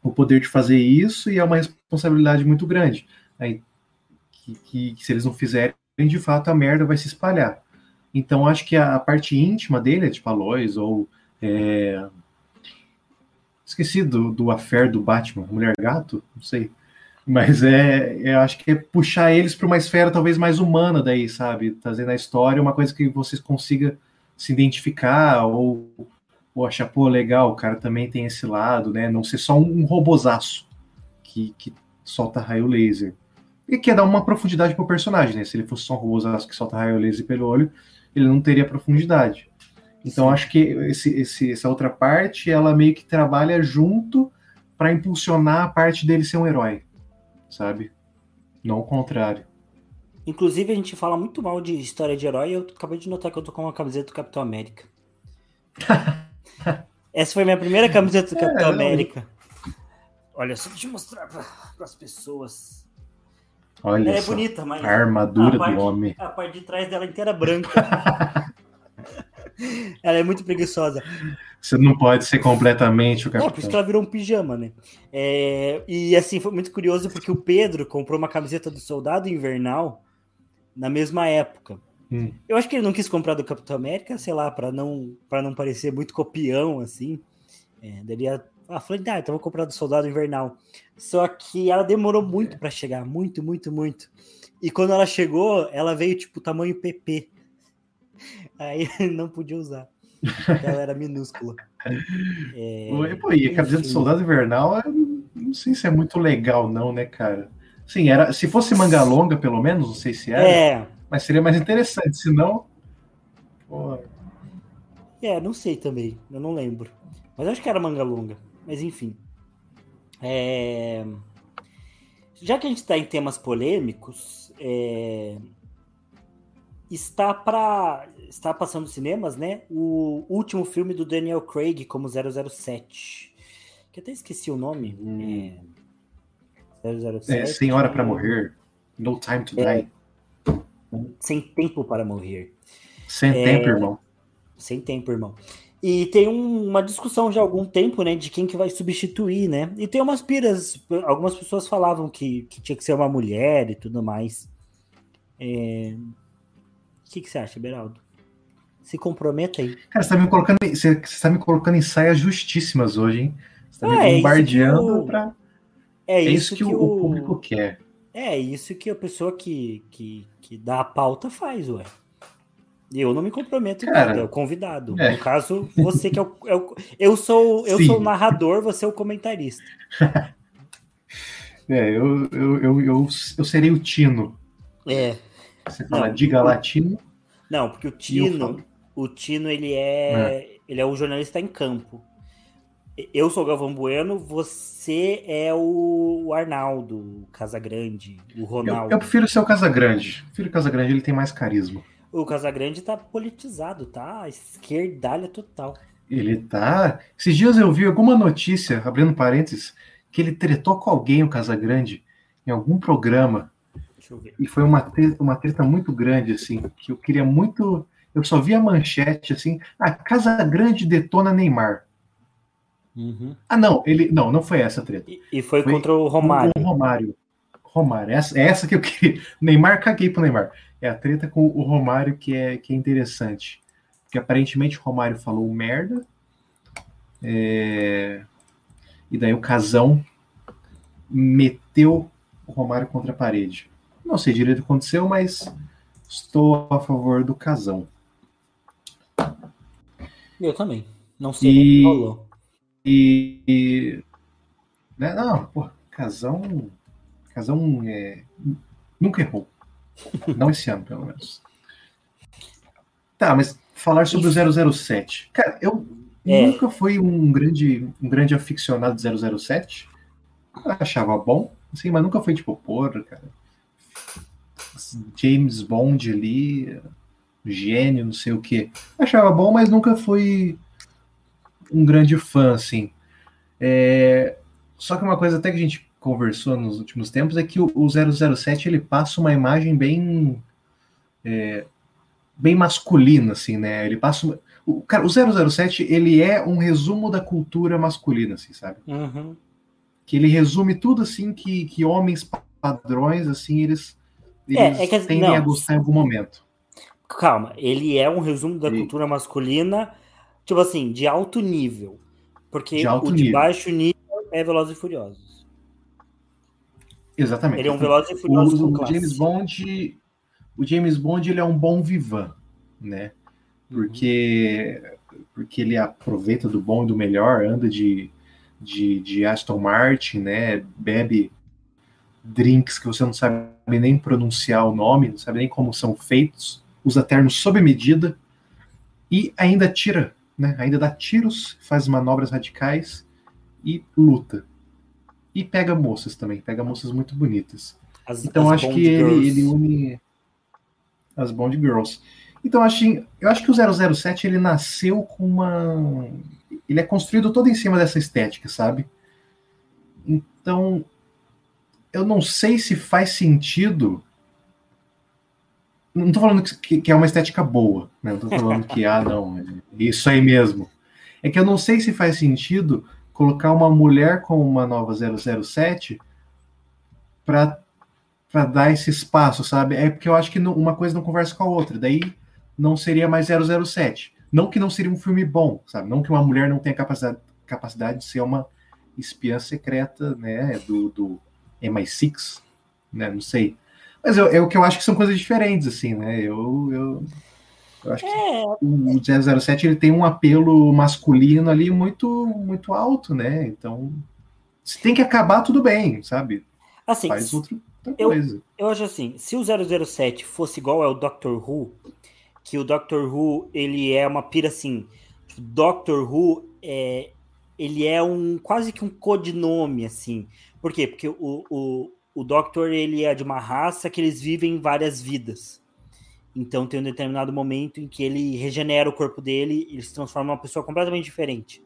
o poder de fazer isso e é uma responsabilidade muito grande. Aí, que, que, que se eles não fizerem, de fato, a merda vai se espalhar. Então, acho que a, a parte íntima dele, é tipo a Lois, ou é, Esqueci do, do affair do Batman, Mulher Gato, não sei. Mas é, eu é, acho que é puxar eles para uma esfera talvez mais humana daí, sabe? Trazer na história uma coisa que vocês consiga se identificar ou, ou achar, pô, legal, o cara também tem esse lado, né? Não ser só um, um robozaço que, que solta raio laser. E que é dar uma profundidade pro personagem, né? Se ele fosse só um robozaço que solta raio laser pelo olho, ele não teria profundidade. Então acho que esse, esse, essa outra parte ela meio que trabalha junto para impulsionar a parte dele ser um herói, sabe? Não o contrário. Inclusive a gente fala muito mal de história de herói. Eu acabei de notar que eu tô com uma camiseta do Capitão América. Essa foi minha primeira camiseta do Capitão é, América. Olha só, deixa eu mostrar para as pessoas. Olha ela é bonita, mas a armadura a parte, do homem. A parte de trás dela inteira branca. ela é muito preguiçosa. Você não pode ser completamente o capitão. É, por isso que ela virou um pijama, né? É, e assim, foi muito curioso porque o Pedro comprou uma camiseta do Soldado Invernal na mesma época. Hum. Eu acho que ele não quis comprar do Capitão América, sei lá, para não para não parecer muito copião, assim. É, daí ah, falei, ah, então vou comprar do Soldado Invernal. Só que ela demorou muito para chegar, muito, muito, muito. E quando ela chegou, ela veio tipo tamanho PP. Aí não podia usar. Ela era minúscula. É... Pô, e a camiseta do Soldado Invernal, não sei se é muito legal, não, né, cara? Sim, era, se fosse manga longa, pelo menos, não sei se era. É. Mas seria mais interessante, se não. Pô... É, não sei também, eu não lembro. Mas acho que era manga longa. Mas enfim. É... Já que a gente está em temas polêmicos, é está para está passando cinemas, né? O último filme do Daniel Craig como 007. Que até esqueci o nome. Hum. É, 007. É, Sem Hora para Morrer. No Time to é, Die. Sem Tempo para Morrer. Sem é, tempo, irmão. Sem tempo, irmão. E tem um, uma discussão já há algum tempo, né, de quem que vai substituir, né? E tem umas piras, algumas pessoas falavam que, que tinha que ser uma mulher e tudo mais. É, o que, que você acha, Beraldo? Se comprometa aí. Cara, você tá me colocando, você, você tá me colocando em saias justíssimas hoje, hein? Você tá me é, bombardeando para é, é, isso que, que o, o, público quer. É isso que a pessoa que, que, que dá a pauta faz, ué. Eu não me comprometo Cara, nada, é o convidado. É. No caso, você que é o. É o eu sou eu sou o narrador, você é o comentarista. é, eu, eu, eu, eu, eu serei o Tino. É. Você fala não, diga latino. Não, porque o Tino, o Tino ele é, é, ele é o jornalista em campo. Eu sou o Galvão Bueno, você é o Arnaldo, o Casagrande, o Ronaldo. Eu, eu prefiro ser o Casagrande. Prefiro o Casagrande, ele tem mais carisma. O Casagrande tá politizado, tá? Esquerdalha total. Ele tá. Esses dias eu vi alguma notícia, abrindo parênteses, que ele tretou com alguém, o Casagrande, em algum programa. E foi uma treta, uma treta muito grande, assim, que eu queria muito. Eu só vi a manchete assim: a Casa Grande detona Neymar. Uhum. Ah, não, ele. Não, não foi essa treta. E, e foi, foi, contra o Romário. O Romário. Romário, essa, é essa que eu queria. Neymar, caguei pro Neymar. É a treta com o Romário que é, que é interessante. Porque aparentemente o Romário falou merda. É... E daí o Casão meteu o Romário contra a parede. Não sei direito o que aconteceu, mas estou a favor do casão. Eu também. Não sei e, o que rolou. E, e né, não, pô, casão, casão é, nunca errou. Não esse ano, pelo menos. Tá, mas falar sobre o 007. Cara, eu é. nunca fui um grande, um grande aficionado de 007. Eu achava bom, assim, mas nunca foi tipo, porra, cara James Bond ali, gênio, não sei o que. Achava bom, mas nunca fui um grande fã, assim. É, só que uma coisa até que a gente conversou nos últimos tempos é que o, o 007 ele passa uma imagem bem é, bem masculina, assim, né? Ele passa o, cara, o 007 ele é um resumo da cultura masculina, assim, sabe? Uhum. Que ele resume tudo assim que, que homens padrões assim eles, eles é, é que, tendem não, a gostar em algum momento. Calma, ele é um resumo da e... cultura masculina, tipo assim, de alto nível. Porque de alto o nível. de baixo nível é Velozes e Furiosos. Exatamente. Ele é um Velozes e Furiosos o, o James Bond, o James Bond ele é um bom vivan, né? Porque uhum. porque ele aproveita do bom e do melhor, anda de, de, de Aston Martin, né? Bebe drinks que você não sabe nem pronunciar o nome, não sabe nem como são feitos, usa ternos sob medida e ainda tira né? Ainda dá tiros, faz manobras radicais e luta. E pega moças também, pega moças muito bonitas. As, então as acho que ele, ele, une as Bond Girls. Então acho, eu acho que o 007 ele nasceu com uma. Ele é construído todo em cima dessa estética, sabe? Então eu não sei se faz sentido não tô falando que, que, é uma estética boa, né? Não tô falando que, ah, não, é isso aí mesmo. É que eu não sei se faz sentido colocar uma mulher como uma nova 007 para dar esse espaço, sabe? É porque eu acho que não, uma coisa não conversa com a outra. Daí não seria mais 007. Não que não seria um filme bom, sabe? Não que uma mulher não tenha capacidade, capacidade de ser uma espiã secreta, né? Do, do MI6, né? Não sei. Mas é o que eu acho que são coisas diferentes, assim, né? Eu, eu, eu acho é. que o 007 ele tem um apelo masculino ali muito, muito alto, né? Então, se tem que acabar, tudo bem, sabe? Assim, Faz outra, outra eu, coisa. Eu acho assim, se o 007 fosse igual ao Doctor Who, que o Doctor Who, ele é uma pira assim, Doctor Who é, ele é um quase que um codinome, assim. Por quê? Porque o, o, o Doctor ele é de uma raça que eles vivem várias vidas. Então tem um determinado momento em que ele regenera o corpo dele e ele se transforma em uma pessoa completamente diferente.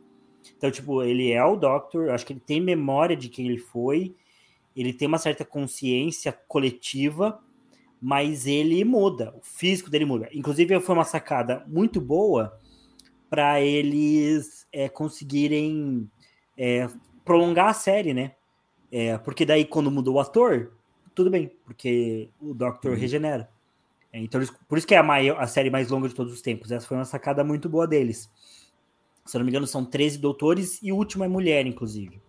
Então, tipo, ele é o Doctor, acho que ele tem memória de quem ele foi, ele tem uma certa consciência coletiva, mas ele muda, o físico dele muda. Inclusive, foi uma sacada muito boa para eles é, conseguirem é, prolongar a série, né? É, porque daí, quando mudou o ator, tudo bem, porque o Doctor uhum. regenera. É, então, por isso que é a, maior, a série mais longa de todos os tempos. Essa foi uma sacada muito boa deles. Se eu não me engano, são 13 doutores e o último é mulher, inclusive.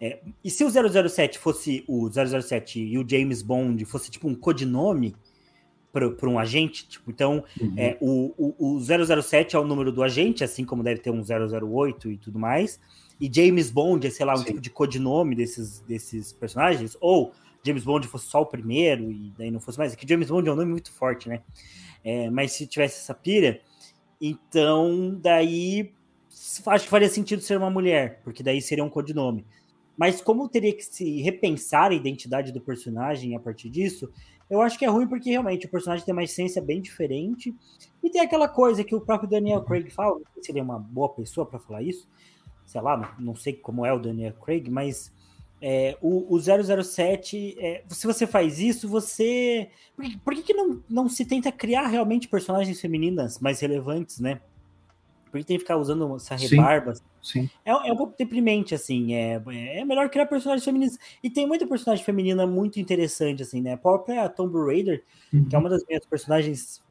É, e se o 007 fosse o 007 e o James Bond fosse tipo um codinome para um agente, tipo, então uhum. é, o, o, o 007 é o número do agente, assim como deve ter um 008 e tudo mais e James Bond é, sei lá, um Sim. tipo de codinome desses, desses personagens, ou James Bond fosse só o primeiro e daí não fosse mais. É que James Bond é um nome muito forte, né? É, mas se tivesse essa pira, então daí acho que faria sentido ser uma mulher, porque daí seria um codinome. Mas como teria que se repensar a identidade do personagem a partir disso, eu acho que é ruim porque realmente o personagem tem uma essência bem diferente e tem aquela coisa que o próprio Daniel Craig fala, sei se ele é uma boa pessoa para falar isso, sei lá, não sei como é o Daniel Craig, mas é, o, o 007, é, se você faz isso, você. Por, que, por que, que não, não se tenta criar realmente personagens femininas mais relevantes, né? Por que tem que ficar usando essa rebarba? Sim, sim. É, é, um pouco deprimente, assim. É, é melhor criar personagens femininas. E tem muita personagem feminina muito interessante, assim, né? A própria Tomb Raider, uhum. que é uma das minhas personagens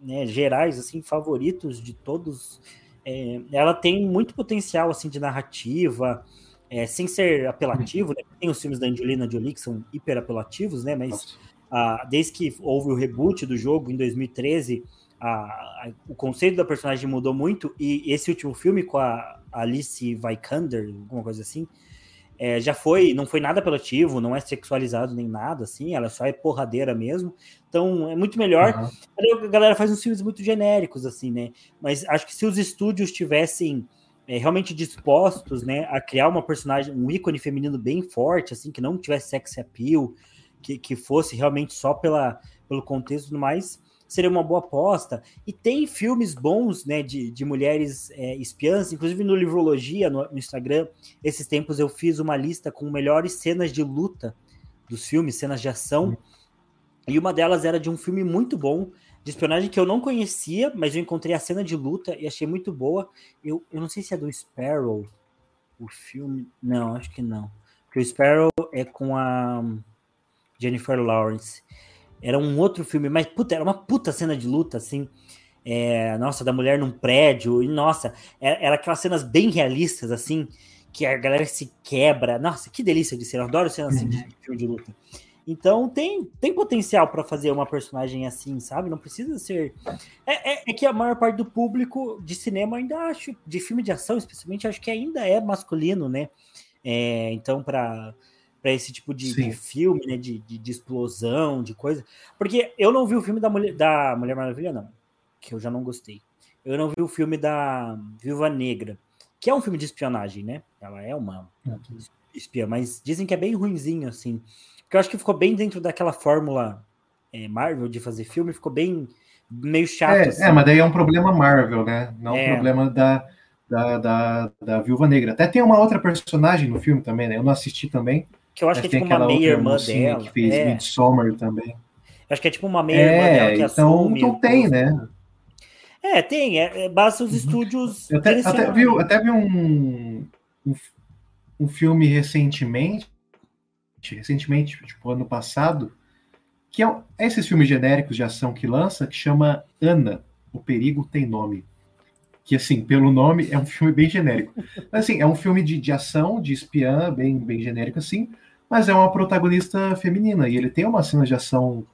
né, gerais, assim, favoritos de todos é, ela tem muito potencial assim de narrativa, é, sem ser apelativo. Né? Tem os filmes da Angelina Jolie que são hiper apelativos, né? Mas ah, desde que houve o reboot do jogo em 2013, a, a, o conceito da personagem mudou muito. E esse último filme com a Alice Vikander, alguma coisa assim, é, já foi, não foi nada apelativo, não é sexualizado nem nada, assim, ela só é porradeira mesmo. Então é muito melhor. Uhum. A galera faz uns filmes muito genéricos, assim, né? Mas acho que se os estúdios tivessem é, realmente dispostos, né, a criar uma personagem, um ícone feminino bem forte, assim, que não tivesse sex appeal, que, que fosse realmente só pela, pelo contexto tudo mais, seria uma boa aposta. E tem filmes bons, né, de, de mulheres é, espiãs, inclusive no Livrologia, no, no, Instagram, esses tempos eu fiz uma lista com melhores cenas de luta dos filmes, cenas de ação, uhum. e uma delas era de um filme muito bom, de espionagem que eu não conhecia, mas eu encontrei a cena de luta e achei muito boa. Eu, eu não sei se é do Sparrow, o filme. Não, acho que não. Porque o Sparrow é com a Jennifer Lawrence. Era um outro filme, mas puta, era uma puta cena de luta, assim. É, nossa, da mulher num prédio, e nossa, era, era, aquelas cenas bem realistas, assim, que a galera se quebra. Nossa, que delícia de cena, eu adoro cenas assim de uhum. filme de luta. Então tem, tem potencial para fazer uma personagem assim, sabe? Não precisa ser. É, é, é, que a maior parte do público de cinema ainda acho, de filme de ação especialmente, acho que ainda é masculino, né? É, então, para para esse tipo de, de filme, né? De, de, de, explosão, de coisa. Porque eu não vi o filme da Mulher, da Mulher Maravilha, não. Que eu já não gostei. Eu não vi o filme da Viúva Negra, que é um filme de espionagem, né? Ela é uma uhum. espiã, mas dizem que é bem ruinzinho, assim. Eu acho que ficou bem dentro daquela fórmula é, Marvel de fazer filme, ficou bem meio chato. É, assim. é, mas daí é um problema Marvel, né? Não é um problema da, da, da, da Viúva Negra. Até tem uma outra personagem no filme também, né? Eu não assisti também. Que eu acho que é tipo uma meia-irmã dela. Que fez é. Midsommar também. Eu acho que é tipo uma meia-irmã é, dela que então, assume. Então tem, né? É, tem. É, é, basta os uhum. estúdios. Eu até, até, vi, até vi um, um, um filme recentemente recentemente, tipo ano passado, que é, é esses filmes genéricos de ação que lança, que chama Ana, O Perigo Tem Nome. Que, assim, pelo nome, é um filme bem genérico. Mas, assim, é um filme de, de ação, de espiã, bem, bem genérico, assim, mas é uma protagonista feminina, e ele tem umas cenas de ação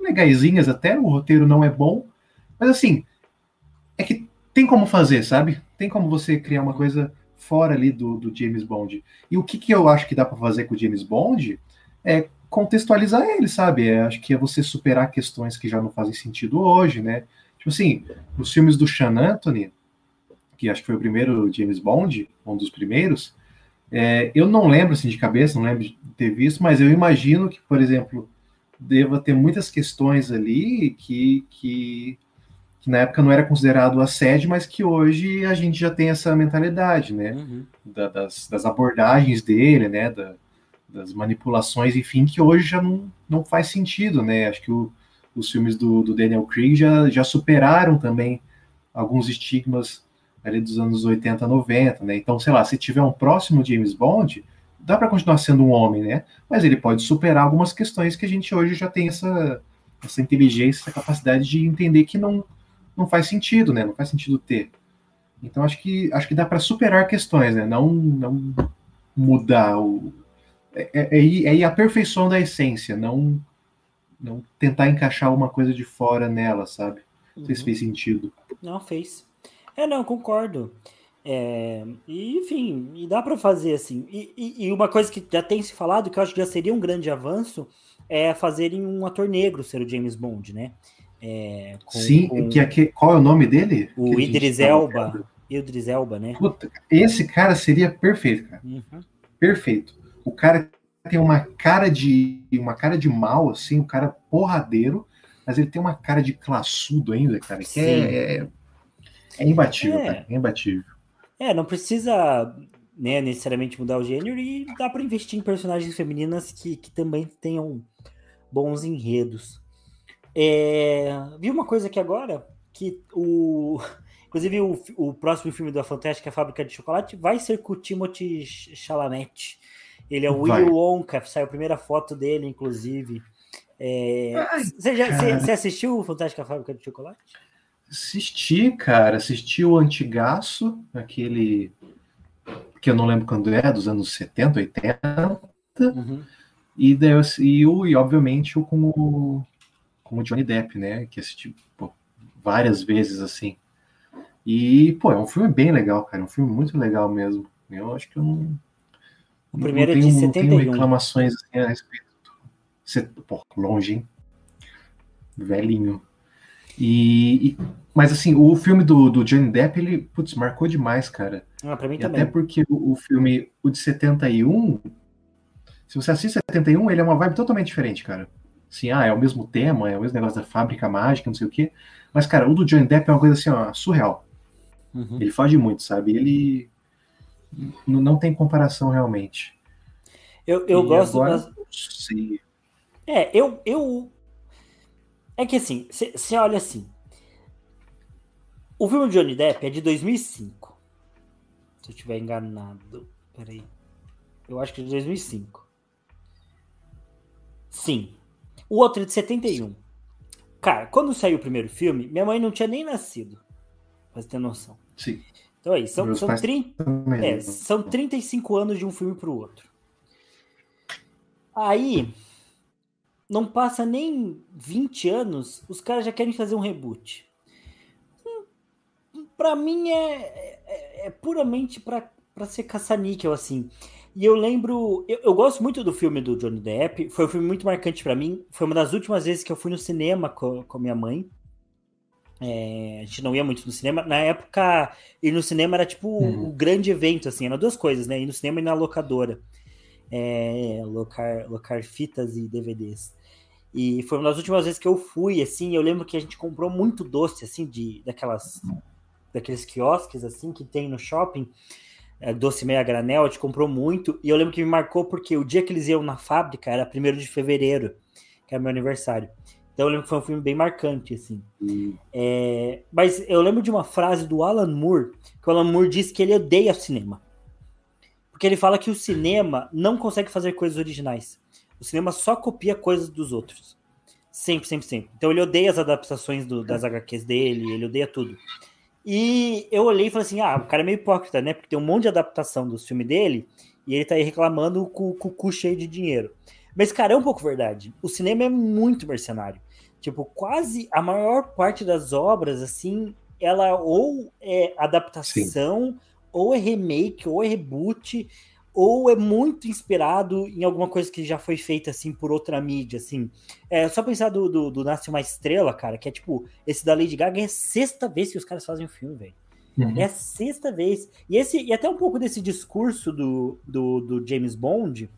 legaisinhas até, o roteiro não é bom, mas, assim, é que tem como fazer, sabe? Tem como você criar uma coisa fora ali do, do James Bond. E o que, que eu acho que dá para fazer com o James Bond é contextualizar ele, sabe? É, acho que é você superar questões que já não fazem sentido hoje, né? Tipo assim, os filmes do Sean Anthony, que acho que foi o primeiro James Bond, um dos primeiros, é, eu não lembro assim de cabeça, não lembro de ter visto, mas eu imagino que, por exemplo, deva ter muitas questões ali que, que que na época não era considerado assédio, mas que hoje a gente já tem essa mentalidade, né? Uhum. Da, das, das, abordagens dele, né? Da, das manipulações, enfim, que hoje já não, não faz sentido, né? Acho que o, os filmes do, do, Daniel Craig já, já superaram também alguns estigmas ali dos anos 80, 90, né? Então, sei lá, se tiver um próximo James Bond, dá para continuar sendo um homem, né? Mas ele pode superar algumas questões que a gente hoje já tem essa, essa inteligência, essa capacidade de entender que não não faz sentido, né? Não faz sentido ter. Então acho que acho que dá para superar questões, né? Não não mudar o é, é, é, é a perfeição da essência, não não tentar encaixar uma coisa de fora nela, sabe? Não sei se uhum. fez sentido. Não fez. É, não, concordo. É, e, enfim, e dá para fazer assim. E, e, e, uma coisa que já tem se falado, que eu acho que já seria um grande avanço, é fazerem um ator negro ser o James Bond, né? É, com, Sim, com... Que, que, qual é o nome dele? O Idris Elba. Idris Elba, né? Puta, esse cara seria perfeito, cara. Uhum. Perfeito. O cara tem uma cara de uma cara de mal, assim, um cara porradeiro, mas ele tem uma cara de classudo ainda, cara, que é, é, é, imbatível, é. cara, é imbatível. É, não precisa né, necessariamente mudar o gênero e dá para investir em personagens femininas que, que também tenham bons enredos. É, vi uma coisa aqui agora, que o. Inclusive, o, o próximo filme da Fantástica Fábrica de Chocolate vai ser com o Timothy Chalamet. Ele é o Willy Wonka, saiu a primeira foto dele, inclusive. É, Ai, você, já, você, você, assistiu o Fantástica Fábrica de Chocolate? Assisti, cara. Assisti o Antigaço, aquele que eu não lembro quando é, dos anos 70, 80. Uhum. E, daí, e, o, e obviamente o com o como Johnny Depp, né? Que assisti pô, várias vezes assim. E, pô, é um filme bem legal, cara. É um filme muito legal mesmo. Eu acho que eu não. O primeiro não tenho, é de 71. Não tenho reclamações assim, a respeito. Pô, longe, hein? Velhinho. E, e, mas assim, o filme do, do Johnny Depp, ele, putz, marcou demais, cara. Ah, pra mim e também. Até porque o, o, filme, o de 71, se você assiste 71, ele é uma vibe totalmente diferente, cara. Assim, ah, é o mesmo tema, é o mesmo negócio da fábrica mágica, não sei o quê. Mas, cara, o do Johnny Depp é uma coisa assim, ó, surreal. Uhum. Ele foge muito, sabe? Ele não tem comparação realmente. Eu, eu gosto agora, das... Sim. É, eu, eu. É que assim, você olha assim. O filme de Johnny Depp é de 2005. Se eu estiver enganado. Peraí. Eu acho que é de 2005. Sim. O outro é de 71. Cara, quando saiu o primeiro filme, minha mãe não tinha nem nascido. Pra você ter noção. Sim. Então aí, são, são, 30, é, são 35 anos de um filme pro outro. Aí, não passa nem 20 anos, os caras já querem fazer um reboot. Hum, pra mim é, é, é puramente pra, pra ser caça-níquel, assim. E eu lembro, eu, eu, gosto muito do filme do Johnny Depp, foi um filme muito marcante para mim. Foi uma das últimas vezes que eu fui no cinema com, com minha mãe. É, a gente não ia muito no cinema. Na época, ir no cinema era tipo uhum. o grande evento, assim, eram duas coisas, né? Ir no cinema e na locadora. É, locar, locar fitas e DVDs. E foi uma das últimas vezes que eu fui, assim, eu lembro que a gente comprou muito doce, assim, de daquelas daqueles quiosques, assim, que tem no shopping doce meia granel, a gente comprou muito, e eu lembro que me marcou porque o dia que eles iam na fábrica era 1 de fevereiro, que é meu aniversário. Então eu lembro que foi um filme bem marcante, assim. Hum. É, mas eu lembro de uma frase do Alan Moore, que o Alan Moore disse que ele odeia cinema. Porque ele fala que o cinema não consegue fazer coisas originais. O cinema só copia coisas dos outros. Sempre, sempre, sempre. Então ele odeia as adaptações do, das HQs dele, ele odeia tudo. E eu olhei e falei assim: ah, o cara é meio hipócrita, né? Porque tem um monte de adaptação dos filmes dele e ele tá aí reclamando com, com o cu cheio de dinheiro. Mas, cara, é um pouco verdade. O cinema é muito mercenário. Tipo, quase a maior parte das obras, assim, ela ou é adaptação, Sim. ou é remake, ou é reboot, ou é muito inspirado em alguma coisa que já foi feita assim por outra mídia, assim. É só pensar do, do, do Nasce uma Estrela, cara, que é tipo, esse da Lady Gaga é a sexta vez que os caras fazem o um filme, velho. Uhum. É a sexta vez. E, esse, e até um pouco desse discurso do, do, do James Bond,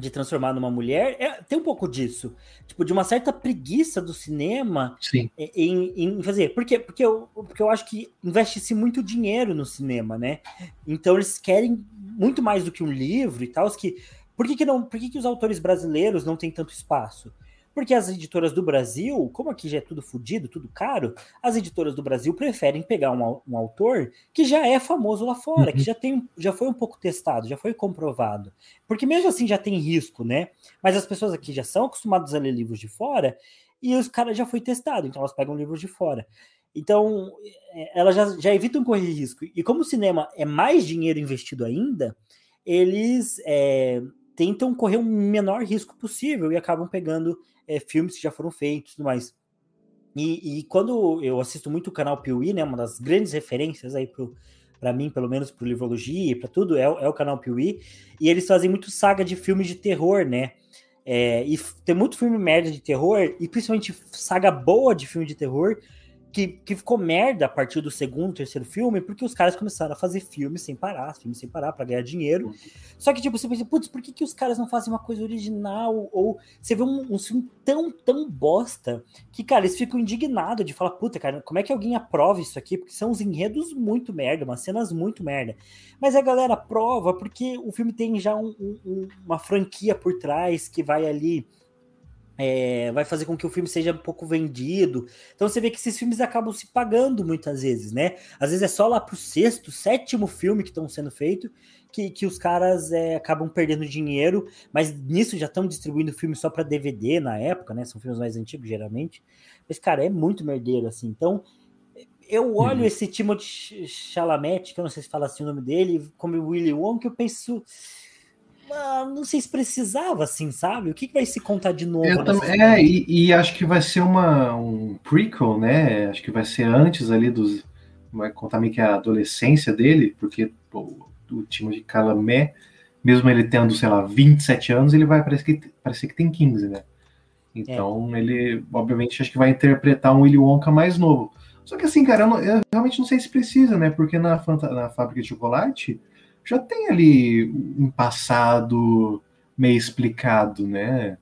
de transformar numa mulher, é, tem um pouco disso. Tipo, de uma certa preguiça do cinema em, em, fazer. Por quê? Porque eu, porque eu acho que investe-se muito dinheiro no cinema, né? Então eles querem muito mais do que um livro e tal. Que, por que, que, não, por que, que os autores brasileiros não têm tanto espaço? Porque as editoras do Brasil, como aqui já é tudo fodido, tudo caro, as editoras do Brasil preferem pegar um, um autor que já é famoso lá fora, uhum. que já, tem, já foi um pouco testado, já foi comprovado. Porque mesmo assim já tem risco, né? Mas as pessoas aqui já são acostumadas a ler livros de fora e os caras já foi testado, então elas pegam livros de fora. Então, é, elas já, já evitam correr risco. E como o cinema é mais dinheiro investido ainda, eles é, tentam correr o menor risco possível e acabam pegando é, filmes que já foram feitos e tudo mais. E, e, quando eu assisto muito o canal Piuí, né, uma das grandes referências aí para mim, pelo menos para livrologia e para tudo, é, é, o canal Piuí, e eles fazem muito saga de filmes de terror, né? É, e tem muito filme merda de terror, e principalmente saga boa de filme de terror, que, que ficou merda a partir do segundo, terceiro filme, porque os caras começaram a fazer filmes sem parar, filmes sem parar para ganhar dinheiro. Só que, tipo, você pensa, putz, por que, que os caras não fazem uma coisa original? Ou você vê um, um filme tão, tão bosta que, cara, eles ficam indignados de falar, puta, cara, como é que alguém aprova isso aqui? Porque são uns enredos muito merda, umas cenas muito merda. Mas a galera aprova porque o filme tem já um, um, uma franquia por trás que vai ali é, vai fazer com que o filme seja um pouco vendido. Então você vê que esses filmes acabam se pagando muitas vezes, né? Às vezes é só lá pro sexto, sétimo filme que estão sendo feito que, que os caras é, acabam perdendo dinheiro, mas nisso já estão distribuindo filme só para DVD na época, né? São filmes mais antigos geralmente. Mas, cara, é muito merdeiro, assim. Então, eu olho uhum. esse Timothée Chalamet, que eu não sei se fala assim o nome dele, como o Willy Wonka, que eu penso não sei se precisava, assim, sabe? O que, que vai se contar de novo? Eu também, é, e, e, acho que vai ser uma, um prequel, né? Acho que vai ser antes ali dos. Vai contar meio que a adolescência dele, porque pô, o time de Calamé, mesmo ele tendo, sei lá, 27 anos, ele vai parecer que, parecer que tem 15, né? Então é. ele, obviamente, acho que vai interpretar um Willy Wonka mais novo. Só que assim, cara, eu, não, eu realmente não sei se precisa, né? Porque na, na fábrica de chocolate já tem ali um passado meio explicado, né?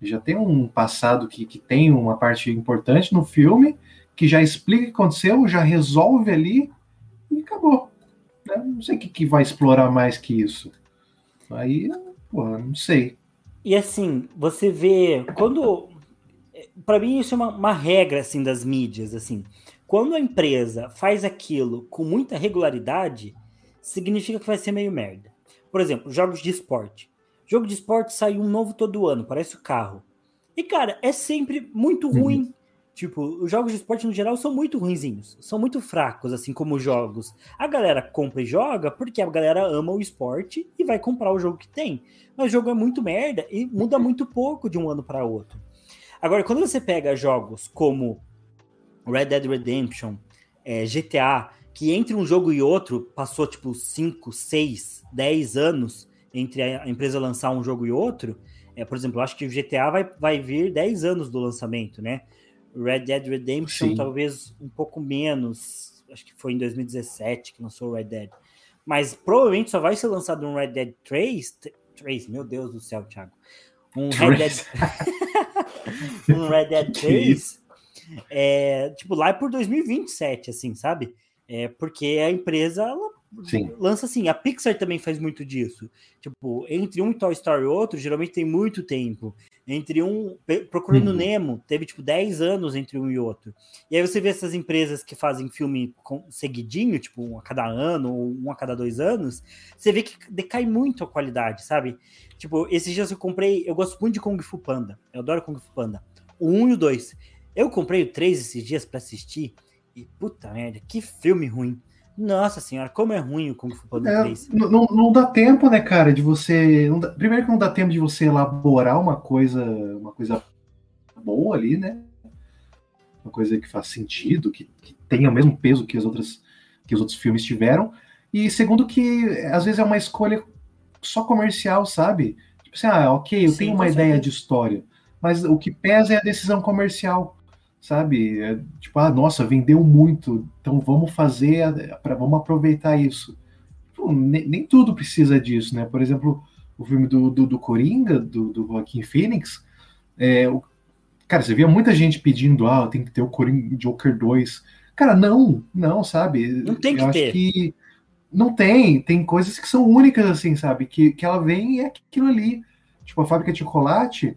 Já tem um passado que, que tem uma parte importante no filme, que já explica o que aconteceu, já resolve ali e acabou. Né? Não sei o que, que vai explorar mais que isso. Aí, porra, não sei. E assim, você vê. Quando. para mim, isso é uma, uma regra assim, das mídias. assim Quando a empresa faz aquilo com muita regularidade, significa que vai ser meio merda. Por exemplo, jogos de esporte. Jogo de esporte sai um novo todo ano, parece o carro. E, cara, é sempre muito uhum. ruim. Uhum. Tipo, os jogos de esporte no geral são muito ruinzinhos, são muito fracos, assim como jogos. A galera compra e joga porque a galera ama o esporte e vai comprar o jogo que tem. Mas o jogo é muito merda e muda muito pouco de um ano para outro. Agora, quando você pega jogos como Red Dead Redemption, é, GTA, que entre um jogo e outro passou tipo 5, 6, 10 anos entre a empresa lançar um jogo e outro. É, por exemplo, eu acho que o GTA vai, vai vir 10 anos do lançamento, né? Red Dead Redemption, Sim. talvez um pouco menos. Acho que foi em 2017 que lançou o Red Dead. Mas provavelmente só vai ser lançado um Red Dead 3. 3, meu Deus do céu, Thiago. Um Red Dead. um Red Dead 3. É, tipo, lá é por 2027, assim, sabe? É porque a empresa lança assim. A Pixar também faz muito disso. Tipo, entre um Toy Story e outro, geralmente tem muito tempo. Entre um. Procurando uhum. Nemo, teve tipo 10 anos entre um e outro. E aí você vê essas empresas que fazem filme seguidinho, tipo um a cada ano, ou um a cada dois anos, você vê que decai muito a qualidade, sabe? Tipo, esses dias eu comprei. Eu gosto muito de Kung Fu Panda. Eu adoro Kung Fu Panda. O 1 e o 2. Eu comprei o 3 esses dias para assistir. E puta merda, que filme ruim. Nossa senhora, como é ruim o Kung Fu Panda é, 3. Não, não dá tempo, né, cara, de você. Dá, primeiro que não dá tempo de você elaborar uma coisa, uma coisa boa ali, né? Uma coisa que faz sentido, que, que tenha o mesmo peso que as outras que os outros filmes tiveram. E segundo que às vezes é uma escolha só comercial, sabe? Tipo assim, ah, ok, eu Sim, tenho uma ideia de história, mas o que pesa é a decisão comercial sabe? É, tipo, ah, nossa, vendeu muito, então vamos fazer, para vamos aproveitar isso. Pô, nem, nem, tudo precisa disso, né? Por exemplo, o filme do, do, do Coringa, do, do Joaquim Phoenix, é, o, cara, você via muita gente pedindo, ah, tem que ter o Coringa Joker 2. Cara, não, não, sabe? Não tem que Eu ter. Acho que não tem, tem coisas que são únicas, assim, sabe? Que, que ela vem e é aquilo ali. Tipo, a fábrica de chocolate,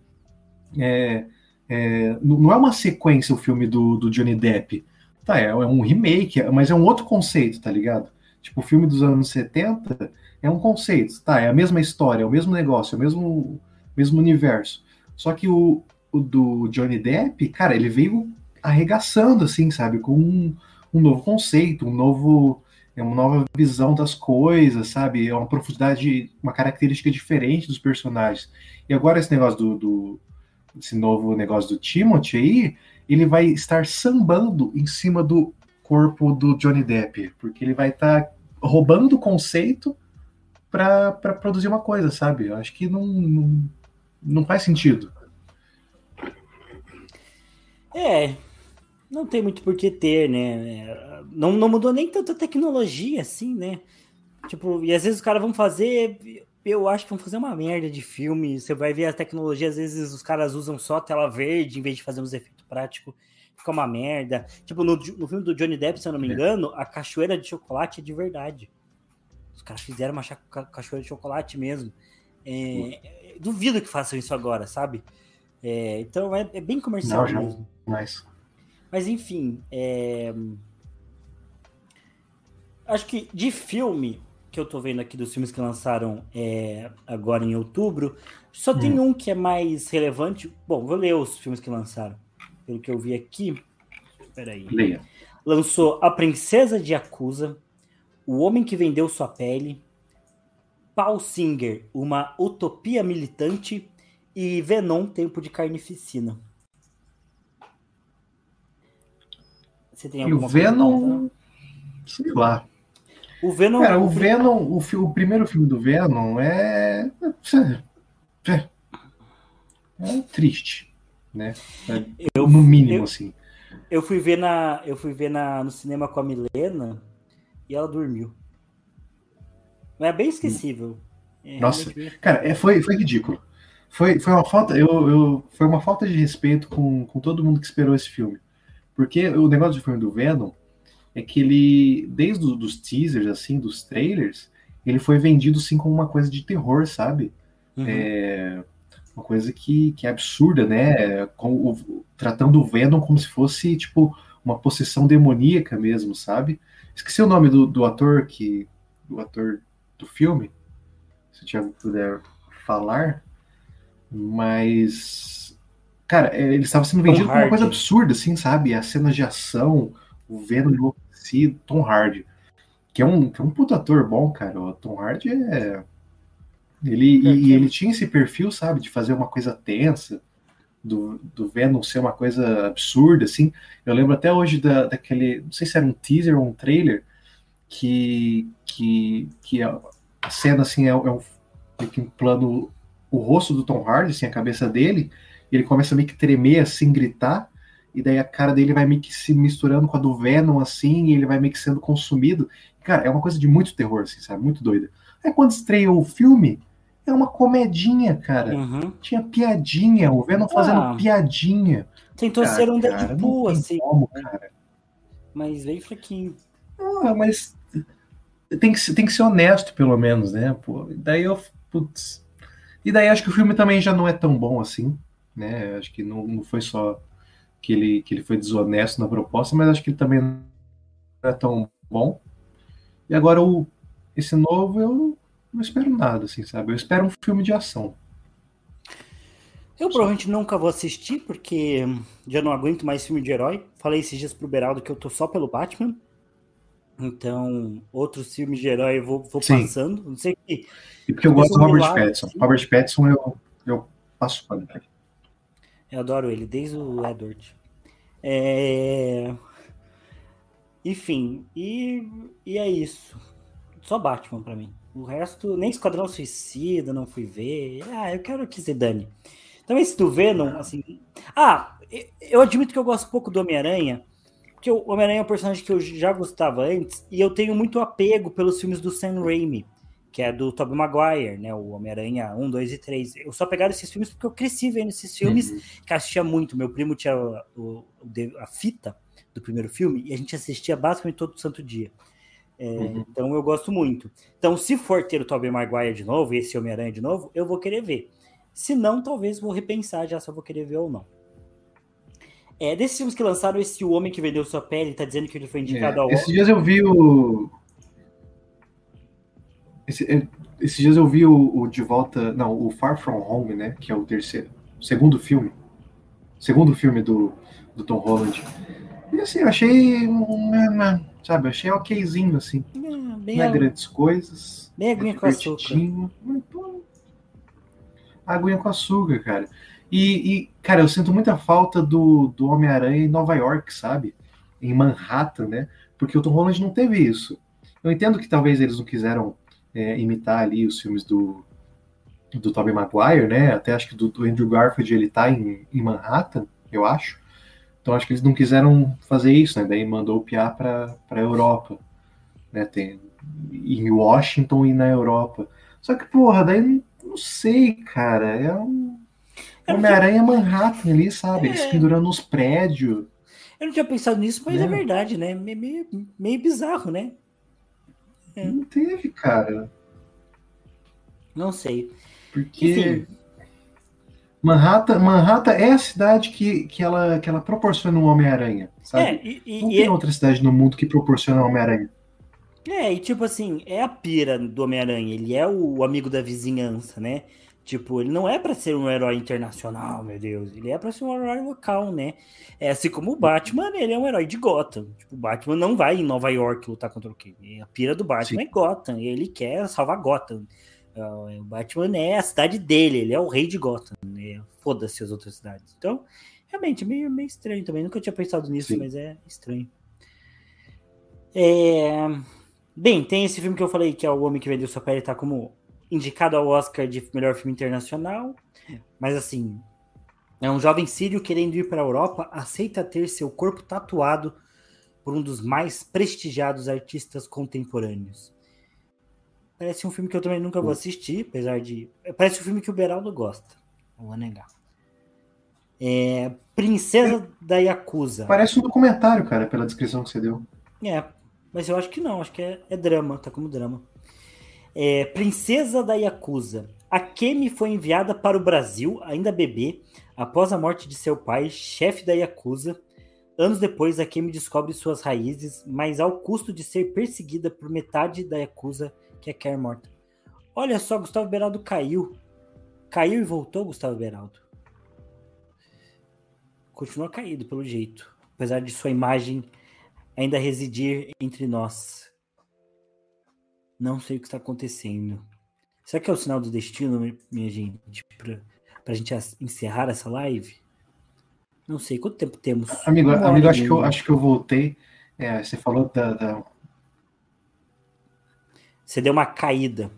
é, é, não é uma sequência o filme do, do Johnny Depp. Tá, é, é, um remake, mas é um outro conceito, tá ligado? Tipo, o filme dos anos 70 é um conceito, tá? É a mesma história, é o mesmo negócio, é o mesmo, mesmo universo. Só que o, o do Johnny Depp, cara, ele veio arregaçando, assim, sabe? Com um, um novo conceito, um novo é uma nova visão das coisas, sabe? É uma profundidade, uma característica diferente dos personagens. E agora esse negócio do, do, esse novo negócio do Timothy aí, ele vai estar sambando em cima do corpo do Johnny Depp, porque ele vai estar tá roubando o conceito para produzir uma coisa, sabe? Eu acho que não, não, não faz sentido. É, não tem muito por que ter, né? Não, não mudou nem tanta tecnologia assim, né? Tipo, e às vezes os caras vão fazer eu acho que vão fazer uma merda de filme. Você vai ver a tecnologia, às vezes os caras usam só tela verde em vez de fazer uns efeitos práticos. Fica uma merda. Tipo, no, no filme do Johnny Depp, se eu não me é. engano, a cachoeira de chocolate é de verdade. Os caras fizeram uma cachoeira de chocolate mesmo. É, duvido que façam isso agora, sabe? É, então é, é, bem comercial não, mesmo. Mas... Mas enfim, é, acho que de filme que eu tô vendo aqui dos filmes que lançaram é, agora em outubro, só hum. tem um que é mais relevante. Bom, vou ler os filmes que lançaram. Pelo que eu vi aqui. Peraí. Leia. Lançou A Princesa de Acusa, O Homem que Vendeu Sua Pele, Paul Singer, Uma Utopia Militante e Venom, Tempo de Carnificina. Você tem alguma e o Venom, sei lá. O Venom. Cara, o Venom, o, o primeiro filme do Venom é. É, é triste, né? É, eu, no mínimo, eu, assim. Eu fui ver na, eu fui ver na, no cinema com a Milena e ela dormiu. Mas é bem esquecível. É Nossa, bem... cara, é, foi, foi ridículo. Foi, foi uma falta, eu, eu, foi uma falta de respeito com, com todo mundo que esperou esse filme. Porque o negócio do filme do Venom é que ele, desde os teasers, assim, dos trailers, ele foi vendido assim como uma coisa de terror, sabe? Uhum. É, uma coisa que, que é absurda, né? Com o, tratando o Venom como se fosse, tipo, uma possessão demoníaca mesmo, sabe? Esqueci o nome do, do ator que. do ator do filme. Se o Thiago puder falar. Mas. Cara, é, ele estava sendo vendido como uma coisa absurda, assim, sabe? As cenas de ação, o Venom enlouquecido, Tom Hardy. Que é um, que é um puto ator bom, cara. O Tom Hardy é. Ele, é, e, ele tinha esse perfil, sabe, de fazer uma coisa tensa, do, do Venom ser uma coisa absurda, assim. Eu lembro até hoje da, daquele, não sei se era um teaser ou um trailer, que, que, que a, a cena, assim, é, é um, um plano o rosto do Tom Hardy, assim, a cabeça dele, ele começa a meio que tremer, assim, gritar, e daí a cara dele vai meio que se misturando com a do Venom, assim, e ele vai meio que sendo consumido. Cara, é uma coisa de muito terror, assim, sabe? Muito doida. Aí quando estreou o filme, é uma comedinha, cara. Uhum. Tinha piadinha, o Venom ah, fazendo piadinha. Tentou cara, ser um Deadpool, assim. Como, cara. Mas veio fraquinho. Ah, mas tem que, tem que ser honesto, pelo menos, né? Pô, daí eu. Putz, e daí acho que o filme também já não é tão bom assim, né? Acho que não, não foi só que ele, que ele foi desonesto na proposta, mas acho que ele também não é tão bom. E agora o, esse novo eu não espero nada, assim, sabe? Eu espero um filme de ação. Eu provavelmente nunca vou assistir, porque já não aguento mais filme de herói. Falei esses dias pro Beraldo que eu tô só pelo Batman. Então, outros filmes de herói eu vou, vou passando. Não sei que. E porque eu gosto do Robert Pattinson. Assim. Robert Pattinson eu, eu passo ele. Eu adoro ele, desde o Edward. É... Enfim, e, e é isso. Só Batman para mim. O resto, nem Esquadrão Suicida, não fui ver. Ah, eu quero que se dane. Então, esse do Venom, assim. Ah, eu admito que eu gosto pouco do Homem-Aranha, porque o Homem-Aranha é um personagem que eu já gostava antes, e eu tenho muito apego pelos filmes do Sam Raimi, que é do Tobey Maguire, né? O Homem-Aranha 1, 2 e 3. Eu só pegaram esses filmes porque eu cresci vendo esses filmes, uhum. que assistia muito. Meu primo tinha o, a fita do primeiro filme, e a gente assistia basicamente todo santo dia. É, uhum. Então eu gosto muito. Então, se for ter o Tobey Maguire de novo, e esse Homem-Aranha de novo, eu vou querer ver. Se não, talvez vou repensar já se eu vou querer ver ou não. É, desses filmes que lançaram, esse O Homem que Vendeu Sua Pele tá dizendo que ele foi indicado é, ao Esses dias eu vi o. Esse, é, esses dias eu vi o, o, De Volta. Não, o Far From Home, né? Que é o terceiro. segundo filme. Segundo filme do, do Tom Holland. E assim, eu achei. Sabe, achei okzinho, assim. É, não é grandes coisas. Bem aguinha com açúcar. Aguinha com açúcar, cara. E, e, cara, eu sinto muita falta do, do Homem-Aranha em Nova York, sabe? Em Manhattan, né? Porque o Tom Holland não teve isso. Eu entendo que talvez eles não quiseram é, imitar ali os filmes do, do Tobey Maguire, né? Até acho que do, do Andrew Garfield ele tá em, em, Manhattan, eu acho. Então acho que eles não quiseram fazer isso, né? Daí mandou o Piá para a Europa, né? Tem em Washington e na Europa. Só que, porra, daí não, não sei, cara. É um Homem-Aranha Manhattan ali, sabe? É. Eles pendurando nos prédios. Eu não tinha pensado nisso, mas é, é verdade, né? Meio, meio bizarro, né? É. Não teve, cara. Não sei. Porque Enfim. Manhattan, Manhattan é a cidade que, que, ela, que ela proporciona um Homem-Aranha, sabe? É, e, e, não tem é outra cidade no mundo que proporciona um Homem-Aranha. É, e tipo assim, é a pira do Homem-Aranha, ele é o amigo da vizinhança, né? Tipo, ele não é para ser um herói internacional, meu Deus. Ele é para ser um herói local, né? É assim como o Batman, ele é um herói de Gotham. Tipo, o Batman não vai em Nova York lutar contra o quê? A pira do Batman Sim. é Gotham. Ele quer salvar Gotham. É, o Batman é a cidade dele, ele é o rei de Gotham. Né? Foda-se as outras cidades. Então, realmente, é meio, meio estranho também. Nunca tinha pensado nisso, Sim. mas é estranho. É... Bem, tem esse filme que eu falei que é O Homem que Vendeu Sua Pele, tá como indicado ao Oscar de melhor filme internacional, mas assim, é um jovem sírio querendo ir para a Europa, aceita ter seu corpo tatuado por um dos mais prestigiados artistas contemporâneos. Parece um filme que eu também nunca vou assistir, apesar de. Parece um filme que o Beraldo gosta. Não vou negar. É, Princesa da Yakuza. Parece um documentário, cara, pela descrição que você deu. É, mas eu acho que não, acho que é, é drama, tá como drama. É, Princesa da Yakuza. A Kemi foi enviada para o Brasil, ainda bebê, após a morte de seu pai, chefe da Yakuza. Anos depois, a Kemi descobre suas raízes, mas ao custo de ser perseguida por metade da Yakuza que a quer morta. Olha só, Gustavo Beraldo caiu. Caiu e voltou, Gustavo Beraldo. Continua caído, pelo jeito. Apesar de sua imagem ainda residir entre nós. Não sei o que está acontecendo. Será que é o sinal do destino, minha gente? Pra, pra gente encerrar essa live? Não sei. Quanto tempo temos? Amigo, amigo acho, que eu, acho que eu voltei. É, você falou da, da... Você deu uma caída.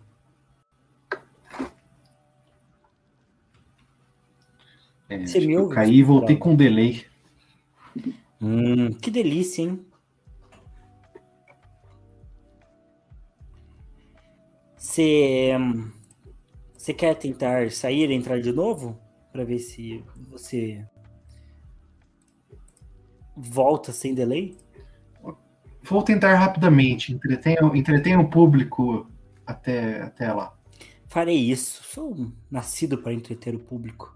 É, Você me ouve? Eu caí e voltei com delay. Hum, que delícia, hein? Você, você quer tentar sair e entrar de novo? Para ver se você volta sem delay? Vou tentar rapidamente. Entretenha, entretenha o público até, até lá. Farei isso. Sou nascido para entreter o público.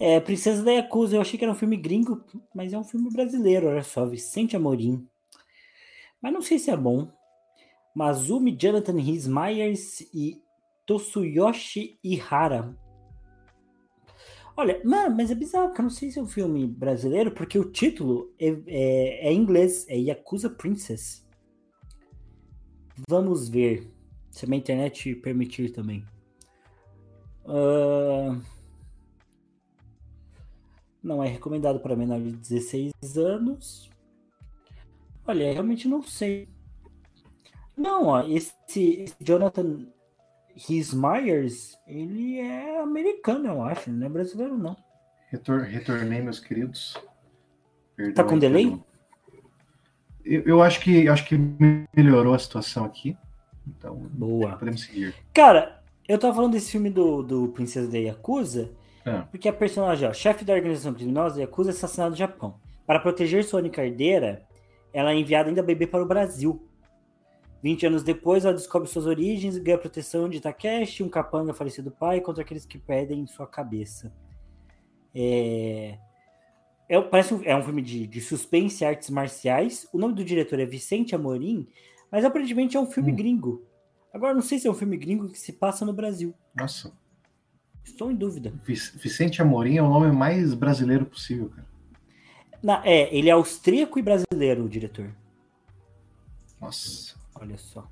É, Princesa da Yakuza, eu achei que era um filme gringo, mas é um filme brasileiro, olha só, Vicente Amorim. Mas não sei se é bom. Mazumi Jonathan Rhys Myers e Tosuyoshi Ihara. Olha, mano, mas é bizarro, que eu não sei se é um filme brasileiro, porque o título é, é, é em inglês, é Yakuza Princess. Vamos ver, se a minha internet permitir também. Uh... Não é recomendado para menor de 16 anos. Olha, realmente não sei. Não, ó, esse, esse Jonathan Rhys Myers, ele é americano, eu acho, não é brasileiro, não. Retor, retornei, meus queridos. Perdão tá com delay? Eu, eu, acho que acho que melhorou a situação aqui. Então, Boa. podemos seguir. Cara, eu tava falando desse filme do, do Princesa da Yakuza, é. Porque a personagem, ó, chefe da organização criminosa, acusa assassinato no Japão. Para proteger sua única herdeira, ela é enviada ainda bebê para o Brasil. 20 anos depois, ela descobre suas origens e ganha proteção de Takeshi, um capanga falecido pai, contra aqueles que perdem sua cabeça. É... É, parece um, é um filme de, de suspense e artes marciais. O nome do diretor é Vicente Amorim, mas aparentemente é um filme hum. gringo. Agora, não sei se é um filme gringo que se passa no Brasil. Nossa. Estou em dúvida. Vicente Amorim é o nome mais brasileiro possível, cara. Na, é, ele é austríaco e brasileiro, o diretor. Nossa. Olha só.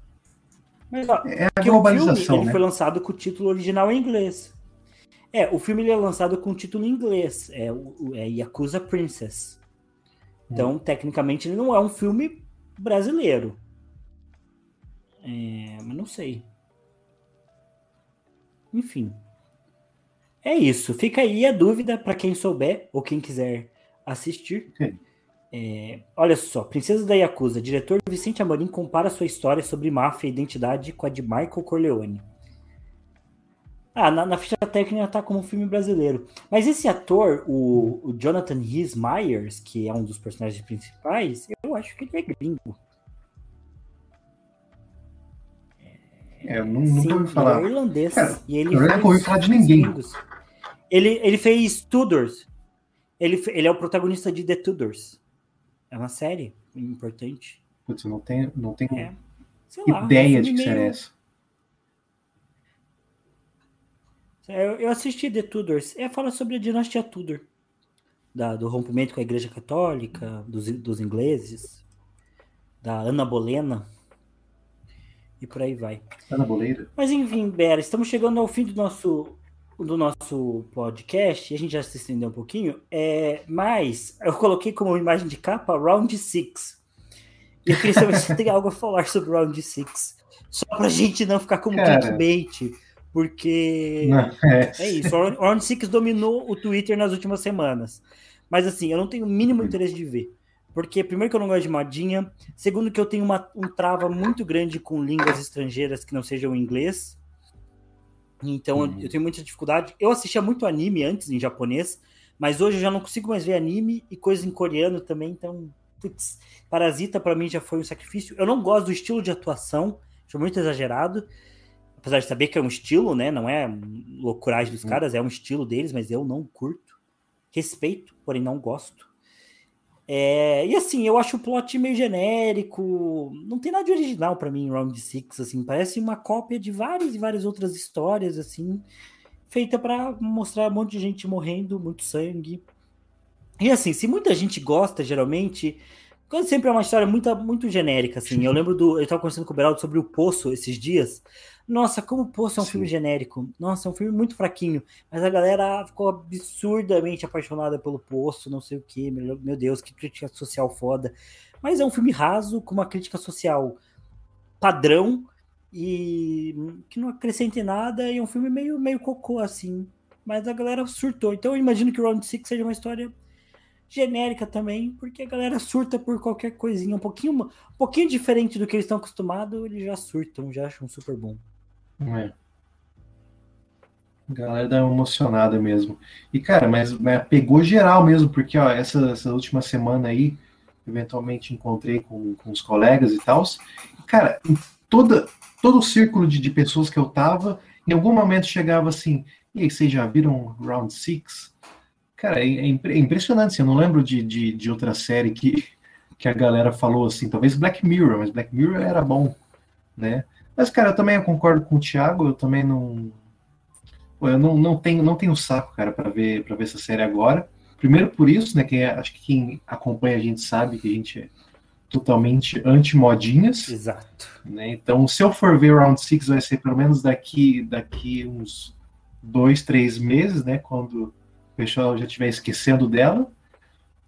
Mas, ó, é a globalização, o filme, né? ele foi lançado com o título original em inglês. É, o filme ele é lançado com o título em inglês. É, é Yakuza Princess. Então, hum. tecnicamente, ele não é um filme brasileiro. É, mas não sei. Enfim. É isso. Fica aí a dúvida para quem souber ou quem quiser assistir. É, olha só, Princesa da Yakuza, diretor Vicente Amorim compara sua história sobre máfia e identidade com a de Michael Corleone. Ah, na, na ficha técnica tá como um filme brasileiro. Mas esse ator, o, o Jonathan Rhys Myers, que é um dos personagens principais, eu acho que ele é gringo. É, eu não, nunca ouvi falar. Ele é irlandês. Cara, e ele eu não ouvi falar de ninguém. Gringos. Ele, ele fez Tudors. Ele, ele é o protagonista de The Tudors. É uma série importante. Putz, eu não tenho, não tenho é. ideia de que série é essa. Eu, eu assisti The Tudors. É, fala sobre a dinastia Tudor. Da, do rompimento com a Igreja Católica, dos, dos ingleses, da Ana Bolena. E por aí vai. Ana Boleira. Mas enfim, Bera, estamos chegando ao fim do nosso do nosso podcast, e a gente já se estendeu um pouquinho, é, mas eu coloquei como imagem de capa Round 6. E eu queria saber se tem algo a falar sobre Round 6. Só pra gente não ficar como Cara, clickbait, porque não, é. é isso. O Round 6 dominou o Twitter nas últimas semanas. Mas assim, eu não tenho o mínimo interesse de ver. Porque, primeiro, que eu não gosto de modinha. Segundo, que eu tenho uma, um trava muito grande com línguas estrangeiras que não sejam inglês. Então uhum. eu tenho muita dificuldade. Eu assistia muito anime antes em japonês, mas hoje eu já não consigo mais ver anime e coisa em coreano também, então, putz, Parasita para mim já foi um sacrifício. Eu não gosto do estilo de atuação, acho muito exagerado. Apesar de saber que é um estilo, né? Não é loucuragem dos uhum. caras, é um estilo deles, mas eu não curto. Respeito, porém não gosto. É, e assim, eu acho o plot meio genérico, não tem nada de original para mim em Round 6, assim, parece uma cópia de várias e várias outras histórias, assim, feita para mostrar um monte de gente morrendo, muito sangue. E assim, se muita gente gosta, geralmente, quando sempre é uma história muito, muito genérica, assim. Eu lembro do. Eu estava conversando com o Beraldo sobre o Poço esses dias. Nossa, como o Poço é um Sim. filme genérico. Nossa, é um filme muito fraquinho. Mas a galera ficou absurdamente apaixonada pelo Poço, não sei o quê. Meu, meu Deus, que crítica social foda. Mas é um filme raso, com uma crítica social padrão e que não acrescenta em nada. E é um filme meio, meio cocô, assim. Mas a galera surtou. Então eu imagino que o Round Six seja uma história genérica também, porque a galera surta por qualquer coisinha, um pouquinho, um pouquinho diferente do que eles estão acostumados, eles já surtam, já acham super bom. É. A galera dá emocionada mesmo. E, cara, mas, mas pegou geral mesmo, porque ó, essa, essa última semana aí, eventualmente encontrei com, com os colegas e tal. Cara, em toda, todo o círculo de, de pessoas que eu tava, em algum momento chegava assim, e aí, vocês já viram Round Six? Cara, é, é, é impressionante. Assim, eu não lembro de, de, de, outra série que, que a galera falou assim. Talvez Black Mirror, mas Black Mirror era bom, né? Mas, cara, eu também concordo com o Thiago. Eu também não. Eu não, não, tenho, não tenho saco, cara, para ver, pra ver essa série agora. Primeiro por isso, né? Quem, é, acho que quem acompanha a gente sabe que a gente é totalmente anti-modinhas. Exato. Né? Então, se eu for ver Round Six vai ser pelo menos daqui, daqui uns dois, três meses, né? Quando pessoal já estiver esquecendo dela.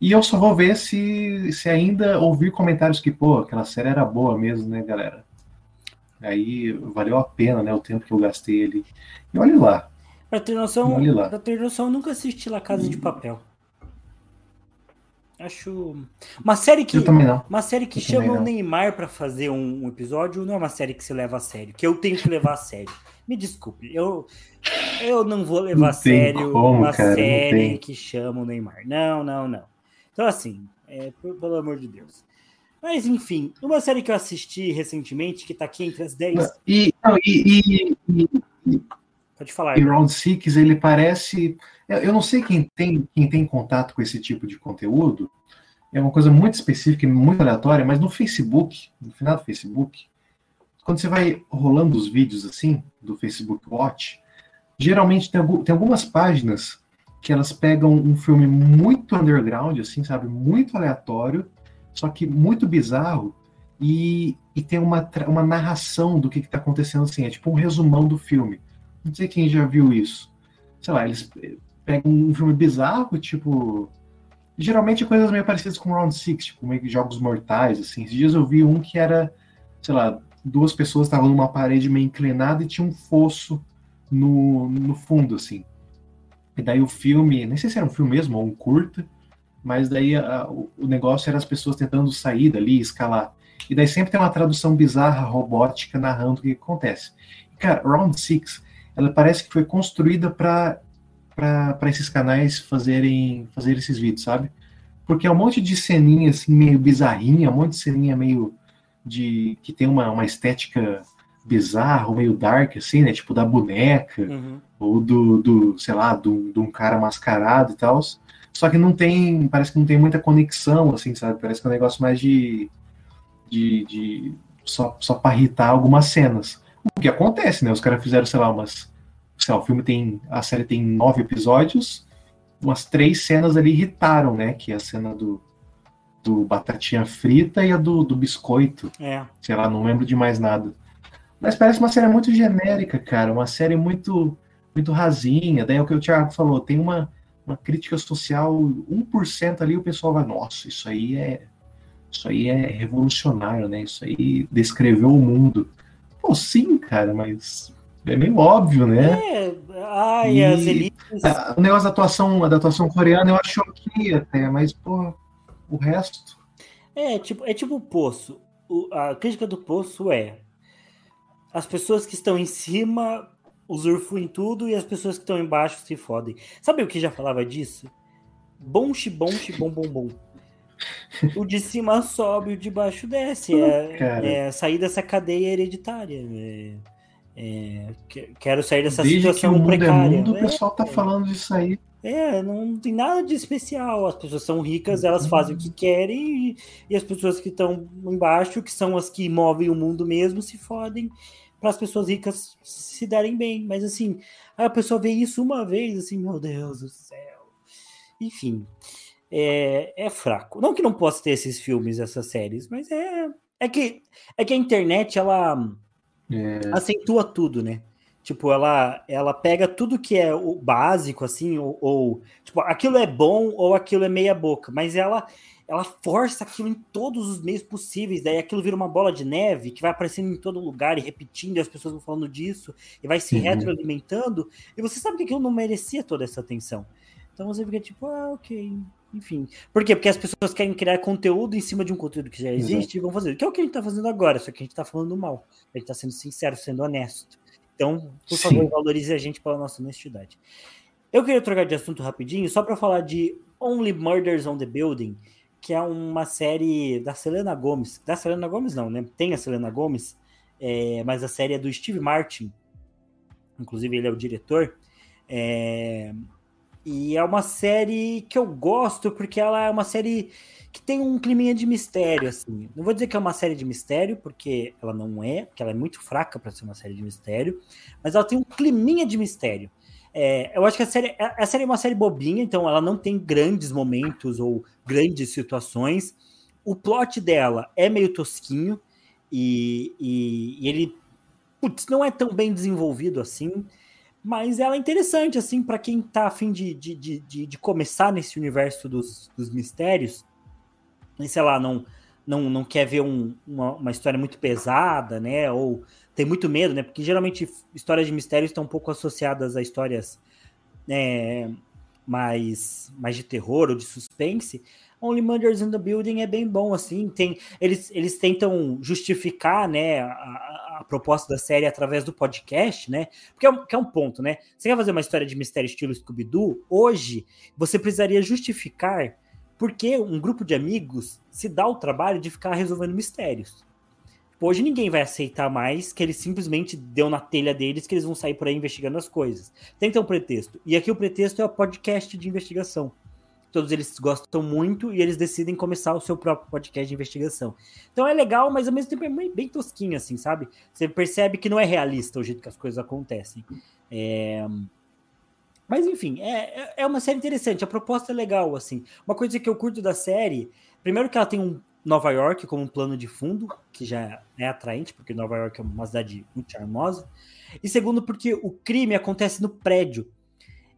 E eu só vou ver se, se ainda ouvir comentários que, pô, aquela série era boa mesmo, né, galera? Aí valeu a pena, né, o tempo que eu gastei ali. E olhe lá. Pra ter noção, lá. Pra ter noção, eu nunca assisti La Casa de Papel. Acho. Uma série que. Uma série que eu chama o Neymar para fazer um, um, episódio não é uma série que se leva a sério, que eu tenho que levar a sério. Me desculpe, eu, eu não vou levar não a sério como, uma cara, série que chama o Neymar. Não, não, não. Então, assim, é, pelo amor de Deus. Mas, enfim, uma série que eu assisti recentemente, que tá aqui entre as 10. E, não, e, e, e, Pode falar. E Round Six, ele parece. Eu não sei quem tem, quem tem contato com esse tipo de conteúdo. É uma coisa muito específica e muito aleatória, mas no Facebook, no final do Facebook, quando você vai rolando os vídeos assim, do Facebook Watch, geralmente tem, tem algumas páginas que elas pegam um filme muito underground, assim, sabe? Muito aleatório, só que muito bizarro, e, e tem uma, uma narração do que está acontecendo, assim, é tipo um resumão do filme. Não sei quem já viu isso. Sei lá, eles pegam um filme bizarro, tipo. Geralmente coisas meio parecidas com Round Six, tipo, meio que jogos mortais, assim. Esses dias eu vi um que era, sei lá, duas pessoas estavam numa parede meio inclinada e tinha um fosso no, no fundo, assim. E daí o filme, nem sei se era um filme mesmo ou um curta, mas daí a, o, negócio era as pessoas tentando sair dali, escalar. E daí sempre tem uma tradução bizarra, robótica, narrando o que acontece. E, cara, Round Six, ela parece que foi construída para para esses canais fazerem fazer esses vídeos, sabe? Porque é um monte de ceninha assim meio bizarrinha, um monte de ceninha meio de que tem uma, uma estética bizarra, meio dark, assim, né? Tipo da boneca, uhum. ou do, do, sei lá, do, de um cara mascarado e tal. Só que não tem, parece que não tem muita conexão, assim, sabe? Parece que é um negócio mais de. de, de só, só para irritar algumas cenas. O que acontece, né? Os caras fizeram, sei lá, umas. Sei lá, o filme tem. A série tem nove episódios, umas três cenas ali irritaram, né? Que é a cena do, do batatinha frita e a do, do biscoito. É. Sei lá, não lembro de mais nada. Mas parece uma série muito genérica, cara. Uma série muito muito rasinha. Daí é o que o Thiago falou, tem uma, uma crítica social, 1% ali o pessoal vai, nossa, isso aí é isso aí é revolucionário, né? Isso aí descreveu o mundo. Pô, sim, cara, mas é meio óbvio, né? É, ai, e as elites. o negócio da atuação, da atuação coreana eu acho ok até, mas, pô, o resto. É, tipo, é tipo o poço. O, a crítica do poço é as pessoas que estão em cima usufruem tudo e as pessoas que estão embaixo se fodem. Sabe o que já falava disso? Bom, bom, bom, bom, bom. O de cima sobe, o de baixo desce. É, é sair dessa cadeia hereditária. É, é, quero sair dessa Desde situação que o mundo precária. É mundo, o é, pessoal tá falando disso aí. É, não tem nada de especial. As pessoas são ricas, elas fazem o que querem, e, e as pessoas que estão embaixo, que são as que movem o mundo mesmo, se fodem para as pessoas ricas se darem bem. Mas assim, a pessoa vê isso uma vez, assim, meu Deus do céu. Enfim, é, é fraco. Não que não possa ter esses filmes, essas séries, mas é, é que é que a internet ela é. acentua tudo, né? Tipo, ela, ela pega tudo que é o básico, assim, ou, ou, tipo, aquilo é bom ou aquilo é meia boca, mas ela ela força aquilo em todos os meios possíveis, daí aquilo vira uma bola de neve que vai aparecendo em todo lugar e repetindo, e as pessoas vão falando disso, e vai se uhum. retroalimentando, e você sabe que aquilo não merecia toda essa atenção. Então você fica tipo, ah, ok, enfim. Por quê? Porque as pessoas querem criar conteúdo em cima de um conteúdo que já existe Exato. e vão fazer. Que é o que a gente tá fazendo agora, só que a gente tá falando mal. A gente tá sendo sincero, sendo honesto. Então, por Sim. favor, valorize a gente pela nossa honestidade. Eu queria trocar de assunto rapidinho, só para falar de Only Murders on the Building, que é uma série da Selena Gomes. Da Selena Gomes, não, né? Tem a Selena Gomes, é, mas a série é do Steve Martin. Inclusive, ele é o diretor. É, e é uma série que eu gosto porque ela é uma série que tem um climinha de mistério, assim. Não vou dizer que é uma série de mistério, porque ela não é, porque ela é muito fraca para ser uma série de mistério, mas ela tem um climinha de mistério. É, eu acho que a série, a série é uma série bobinha, então ela não tem grandes momentos ou grandes situações. O plot dela é meio tosquinho e, e, e ele putz, não é tão bem desenvolvido assim, mas ela é interessante assim para quem tá afim de, de, de, de, começar nesse universo dos, dos mistérios e sei lá, não, não, não quer ver um, uma, uma, história muito pesada, né? Ou tem muito medo, né? Porque geralmente histórias de mistério estão um pouco associadas a histórias né, mais, mais de terror ou de suspense. Only Murders in the Building é bem bom, assim. Tem, eles, eles tentam justificar né, a, a proposta da série através do podcast, né? Porque é, um, é um ponto, né? Você quer fazer uma história de mistério estilo Scooby-Doo? Hoje, você precisaria justificar porque um grupo de amigos se dá o trabalho de ficar resolvendo mistérios. Hoje ninguém vai aceitar mais que eles simplesmente deu na telha deles que eles vão sair por aí investigando as coisas. Tem que ter um pretexto. E aqui o pretexto é o podcast de investigação. Todos eles gostam muito e eles decidem começar o seu próprio podcast de investigação. Então é legal, mas ao mesmo tempo é bem tosquinho, assim, sabe? Você percebe que não é realista o jeito que as coisas acontecem. É... Mas enfim, é, é, é uma série interessante, a proposta é legal, assim. Uma coisa que eu curto da série, primeiro que ela tem um Nova York como um plano de fundo, que já é atraente, porque Nova York é uma cidade muito charmosa. E segundo, porque o crime acontece no prédio.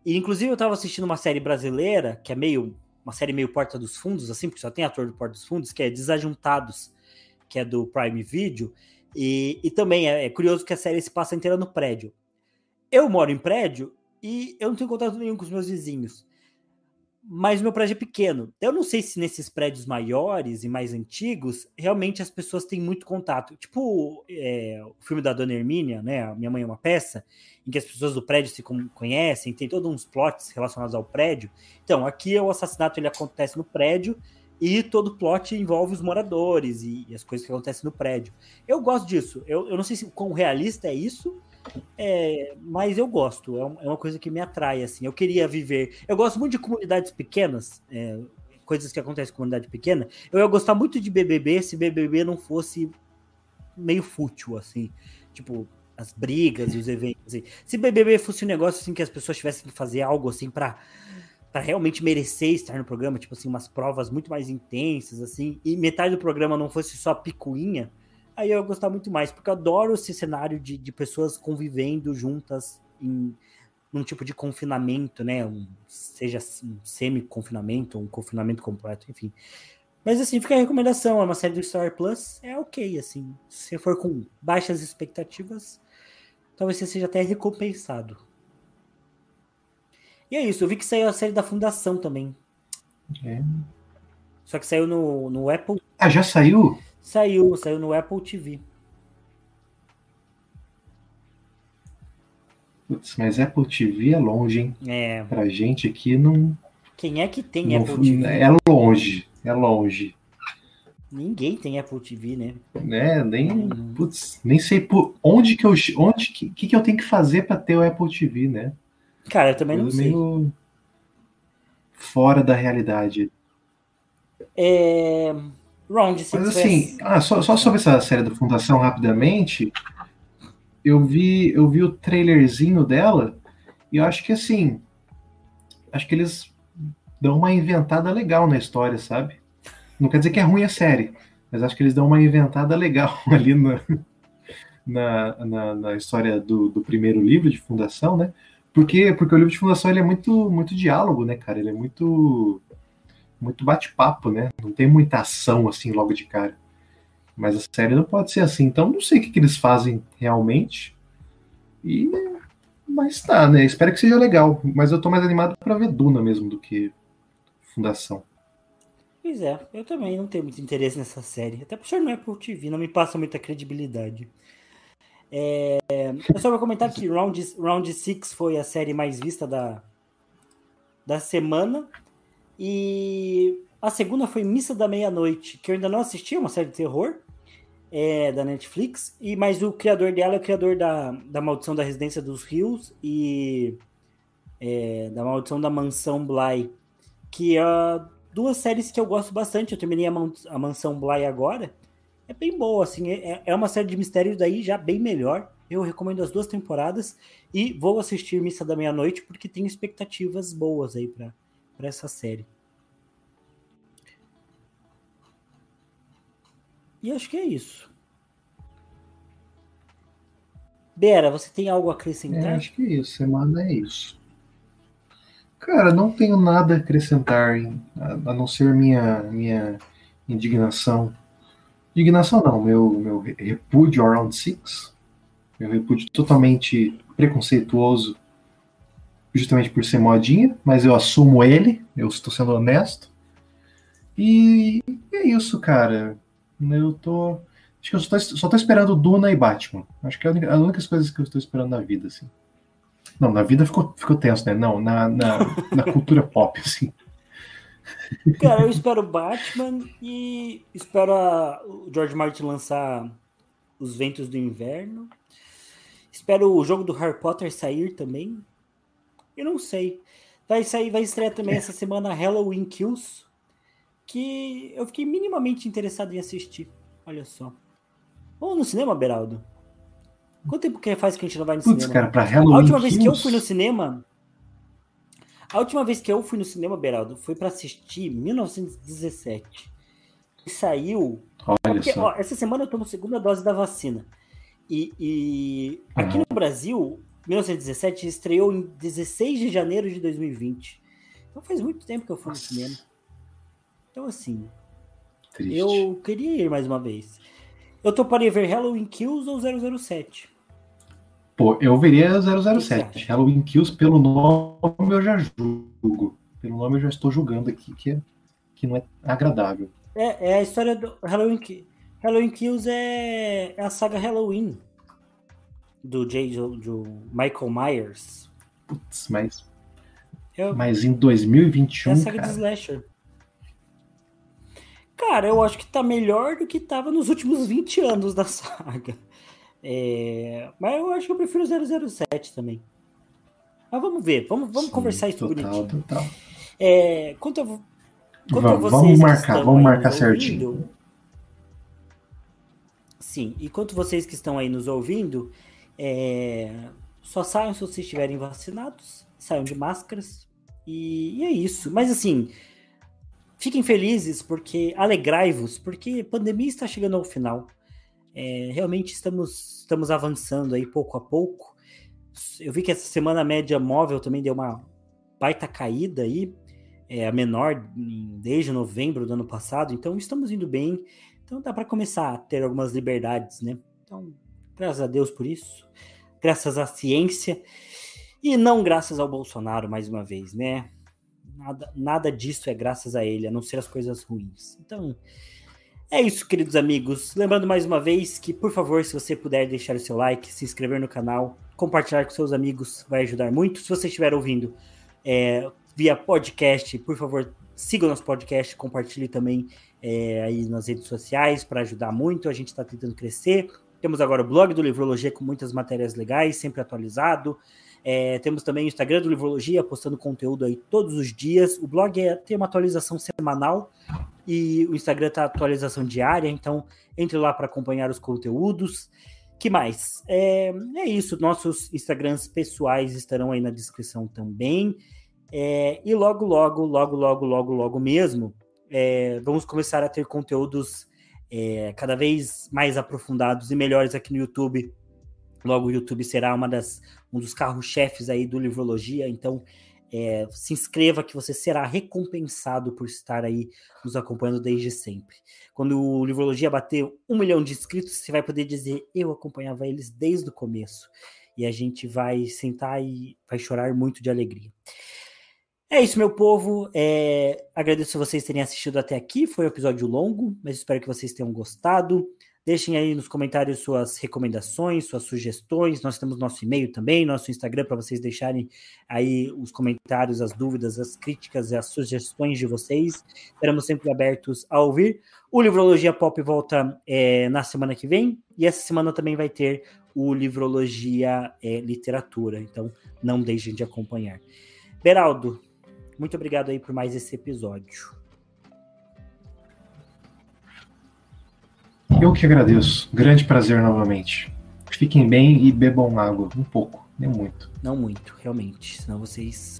E inclusive eu estava assistindo uma série brasileira, que é meio uma série meio Porta dos Fundos, assim, porque só tem ator do Porta dos Fundos, que é Desajuntados, que é do Prime Video. E, e também é, é curioso que a série se passa inteira no prédio. Eu moro em prédio e eu não tenho contato nenhum com os meus vizinhos. Mas meu prédio é pequeno. Eu não sei se nesses prédios maiores e mais antigos, realmente as pessoas têm muito contato. Tipo é, o filme da Dona Hermínia, né? Minha Mãe é uma Peça, em que as pessoas do prédio se conhecem, tem todos uns plots relacionados ao prédio. Então, aqui o assassinato ele acontece no prédio e todo plot envolve os moradores e, e as coisas que acontecem no prédio. Eu gosto disso. Eu, eu não sei se quão realista é isso, é, mas eu gosto, é, é uma coisa que me atrai, assim. Eu queria viver. Eu gosto muito de comunidades pequenas, é, coisas que acontecem em comunidade pequena. Eu ia gostar muito de BBB se BBB não fosse meio fútil, assim. Tipo, as brigas e os eventos. Assim. Se BBB fosse um negócio assim que as pessoas tivessem que fazer algo assim para para realmente merecer estar no programa, tipo assim, umas provas muito mais intensas, assim, e metade do programa não fosse só picuinha, aí eu ia gostar muito mais, porque eu adoro esse cenário de, de pessoas convivendo juntas em num tipo de confinamento, né? Um, seja um semi-confinamento, um confinamento completo, enfim. Mas assim, fica a recomendação, é uma série do Star Plus, é ok, assim. Se você for com baixas expectativas, talvez você seja até recompensado. E é isso, eu vi que saiu a série da Fundação também. É. Só que saiu no, no Apple. Ah, já saiu? Saiu, saiu no Apple TV. Putz, mas Apple TV é longe, hein? É. Pra gente aqui não. Quem é que tem não Apple TV? É longe, é longe. Ninguém tem Apple TV, né? Né? Nem, Uhum. putz, nem sei por onde que eu. Onde que, que, eu tenho que fazer para ter o Apple TV, né? Cara, eu também não Coisa sei. meio fora da realidade. É... Round Mas assim, ah, só, só sobre essa série da Fundação rapidamente, eu vi, eu vi o trailerzinho dela e eu acho que assim, acho que eles dão uma inventada legal na história, sabe? Não quer dizer que é ruim a série, mas acho que eles dão uma inventada legal ali na, na, na, na história do, do primeiro livro de Fundação, né? Porque, porque o livro de Fundação ele é muito, muito diálogo, né, cara? Ele é muito muito bate-papo, né? Não tem muita ação assim logo de cara. Mas a série não pode ser assim. Então não sei o que, que eles fazem realmente. E mas tá, né? Espero que seja legal. Mas eu tô mais animado para ver Duna mesmo do que Fundação. Pois é, eu também não tenho muito interesse nessa série. Até por ser no Apple TV, não me passa muita credibilidade. É... Eu só vou comentar que Round, Round 6 foi a série mais vista da, da semana. E a segunda foi Missa da Meia-Noite, que eu ainda não assisti, é uma série de terror é, da Netflix. E Mas o criador dela é o criador da, da Maldição da Residência dos Rios e é, da Maldição da Mansão Bly, que é duas séries que eu gosto bastante. Eu terminei a, Man a Mansão Bly agora. É bem boa, assim. É, é uma série de mistério daí já bem melhor. Eu recomendo as duas temporadas e vou assistir Missa da Meia-Noite porque tenho expectativas boas aí para essa série. E acho que é isso. Bera, você tem algo a acrescentar? É, acho que é isso. Semana é isso. Cara, não tenho nada a acrescentar, a, a não ser minha, minha indignação. Indignação não, meu, meu repúdio ao Round Six. Meu repúdio totalmente preconceituoso, justamente por ser modinha, mas eu assumo ele, eu estou sendo honesto. E é isso, cara. Eu tô. Acho que eu só tô, só tô esperando Duna e Batman. Acho que é as únicas coisas que eu estou esperando na vida, assim. Não, na vida ficou, ficou tenso, né? Não, na, na, na cultura pop, assim. Cara, eu espero Batman e espero a, o George Martin lançar Os Ventos do Inverno. Espero o jogo do Harry Potter sair também. Eu não sei. Vai sair, vai estrear também essa semana Halloween Kills, que eu fiquei minimamente interessado em assistir. Olha só. Vamos no cinema, Beraldo? Quanto tempo que faz que a gente não vai no Putz, cinema? cara, pra Halloween a última vez Kills? que eu fui no cinema. A última vez que eu fui no cinema, Beraldo, foi para assistir 1917. E saiu. Olha Porque, só. ó, essa semana eu tomo segunda dose da vacina. E, e aqui Uhum. no Brasil, 1917 estreou em 16 de janeiro de 2020. Então faz muito tempo que eu fui no Nossa. cinema. Então, assim, Triste. eu queria ir mais uma vez. Eu toparia ver Halloween Kills ou 007. Pô, eu veria O que você 007. acha? Halloween Kills, pelo nome eu já julgo. Pelo nome eu já estou julgando aqui que, é- que não é agradável. É, é a história do Halloween Kills. Halloween Kills é, é a saga Halloween do Jason, do Michael Myers. Putz, mas, É, mas em é 2021, a saga de cara, slasher. Cara, eu acho que tá melhor do que tava nos últimos 20 anos da saga. É, mas eu acho que eu prefiro 007 também. Mas vamos ver, vamos, vamos sim, conversar isso total, bonitinho. total. É, quanto a, quanto a Vamos, vocês vamos marcar, vamos marcar nos certinho. ouvindo- Sim, e quanto vocês que estão aí nos ouvindo, é, só saiam se vocês estiverem vacinados, saiam de máscaras, e, e é isso. Mas assim, fiquem felizes, porque alegrai-vos, porque a pandemia está chegando ao final. É, realmente estamos, estamos avançando aí pouco a pouco. Eu vi que essa semana a média móvel também deu uma baita caída aí, é a menor desde novembro do ano passado, então estamos indo bem. Então dá para começar a ter algumas liberdades, né? Então, graças a Deus por isso, graças à ciência e não graças ao Bolsonaro mais uma vez, né? Nada, nada disso é graças a ele, a não ser as coisas ruins. Então, é isso, queridos amigos. Lembrando mais uma vez que, por favor, se você puder deixar o seu like, se inscrever no canal, compartilhar com seus amigos vai ajudar muito. Se você estiver ouvindo é, via podcast, por favor, siga o nosso podcast, compartilhe também é, aí nas redes sociais para ajudar muito. A gente está tentando crescer. Temos agora o blog do Livrologia com muitas matérias legais, sempre atualizado. É, temos também o Instagram do Livrologia, postando conteúdo aí todos os dias. O blog é, tem uma atualização semanal e o Instagram está atualização diária, então entre lá para acompanhar os conteúdos. que mais? É, é, isso, nossos Instagrams pessoais estarão aí na descrição também. É, e logo, logo, logo, logo, logo, logo mesmo, é, vamos começar a ter conteúdos é, cada vez mais aprofundados e melhores aqui no YouTube. Logo, o YouTube será uma das, um dos carros-chefes aí do Livrologia, então é, se inscreva que você será recompensado por estar aí nos acompanhando desde sempre. Quando o Livrologia bater um milhão de inscritos, você vai poder dizer: Eu acompanhava eles desde o começo. E a gente vai sentar e vai chorar muito de alegria. É isso, meu povo. É, agradeço vocês terem assistido até aqui. Foi um episódio longo, mas espero que vocês tenham gostado. Deixem aí nos comentários suas recomendações, suas sugestões. Nós temos nosso e-mail também, nosso Instagram, para vocês deixarem aí os comentários, as dúvidas, as críticas as sugestões de vocês. Estaremos sempre abertos a ouvir. O Livrologia Pop volta é, na semana que vem, e essa semana também vai ter o Livrologia é, Literatura, então não deixem de acompanhar. Beraldo, muito obrigado aí por mais esse episódio. Eu que agradeço. Grande prazer novamente. Fiquem bem e bebam água. Um pouco, nem muito. Não muito, realmente. Senão vocês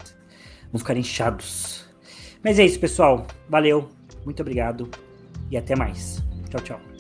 vão ficar inchados. Mas é isso, pessoal. Valeu. Muito obrigado. E até mais. Tchau, tchau.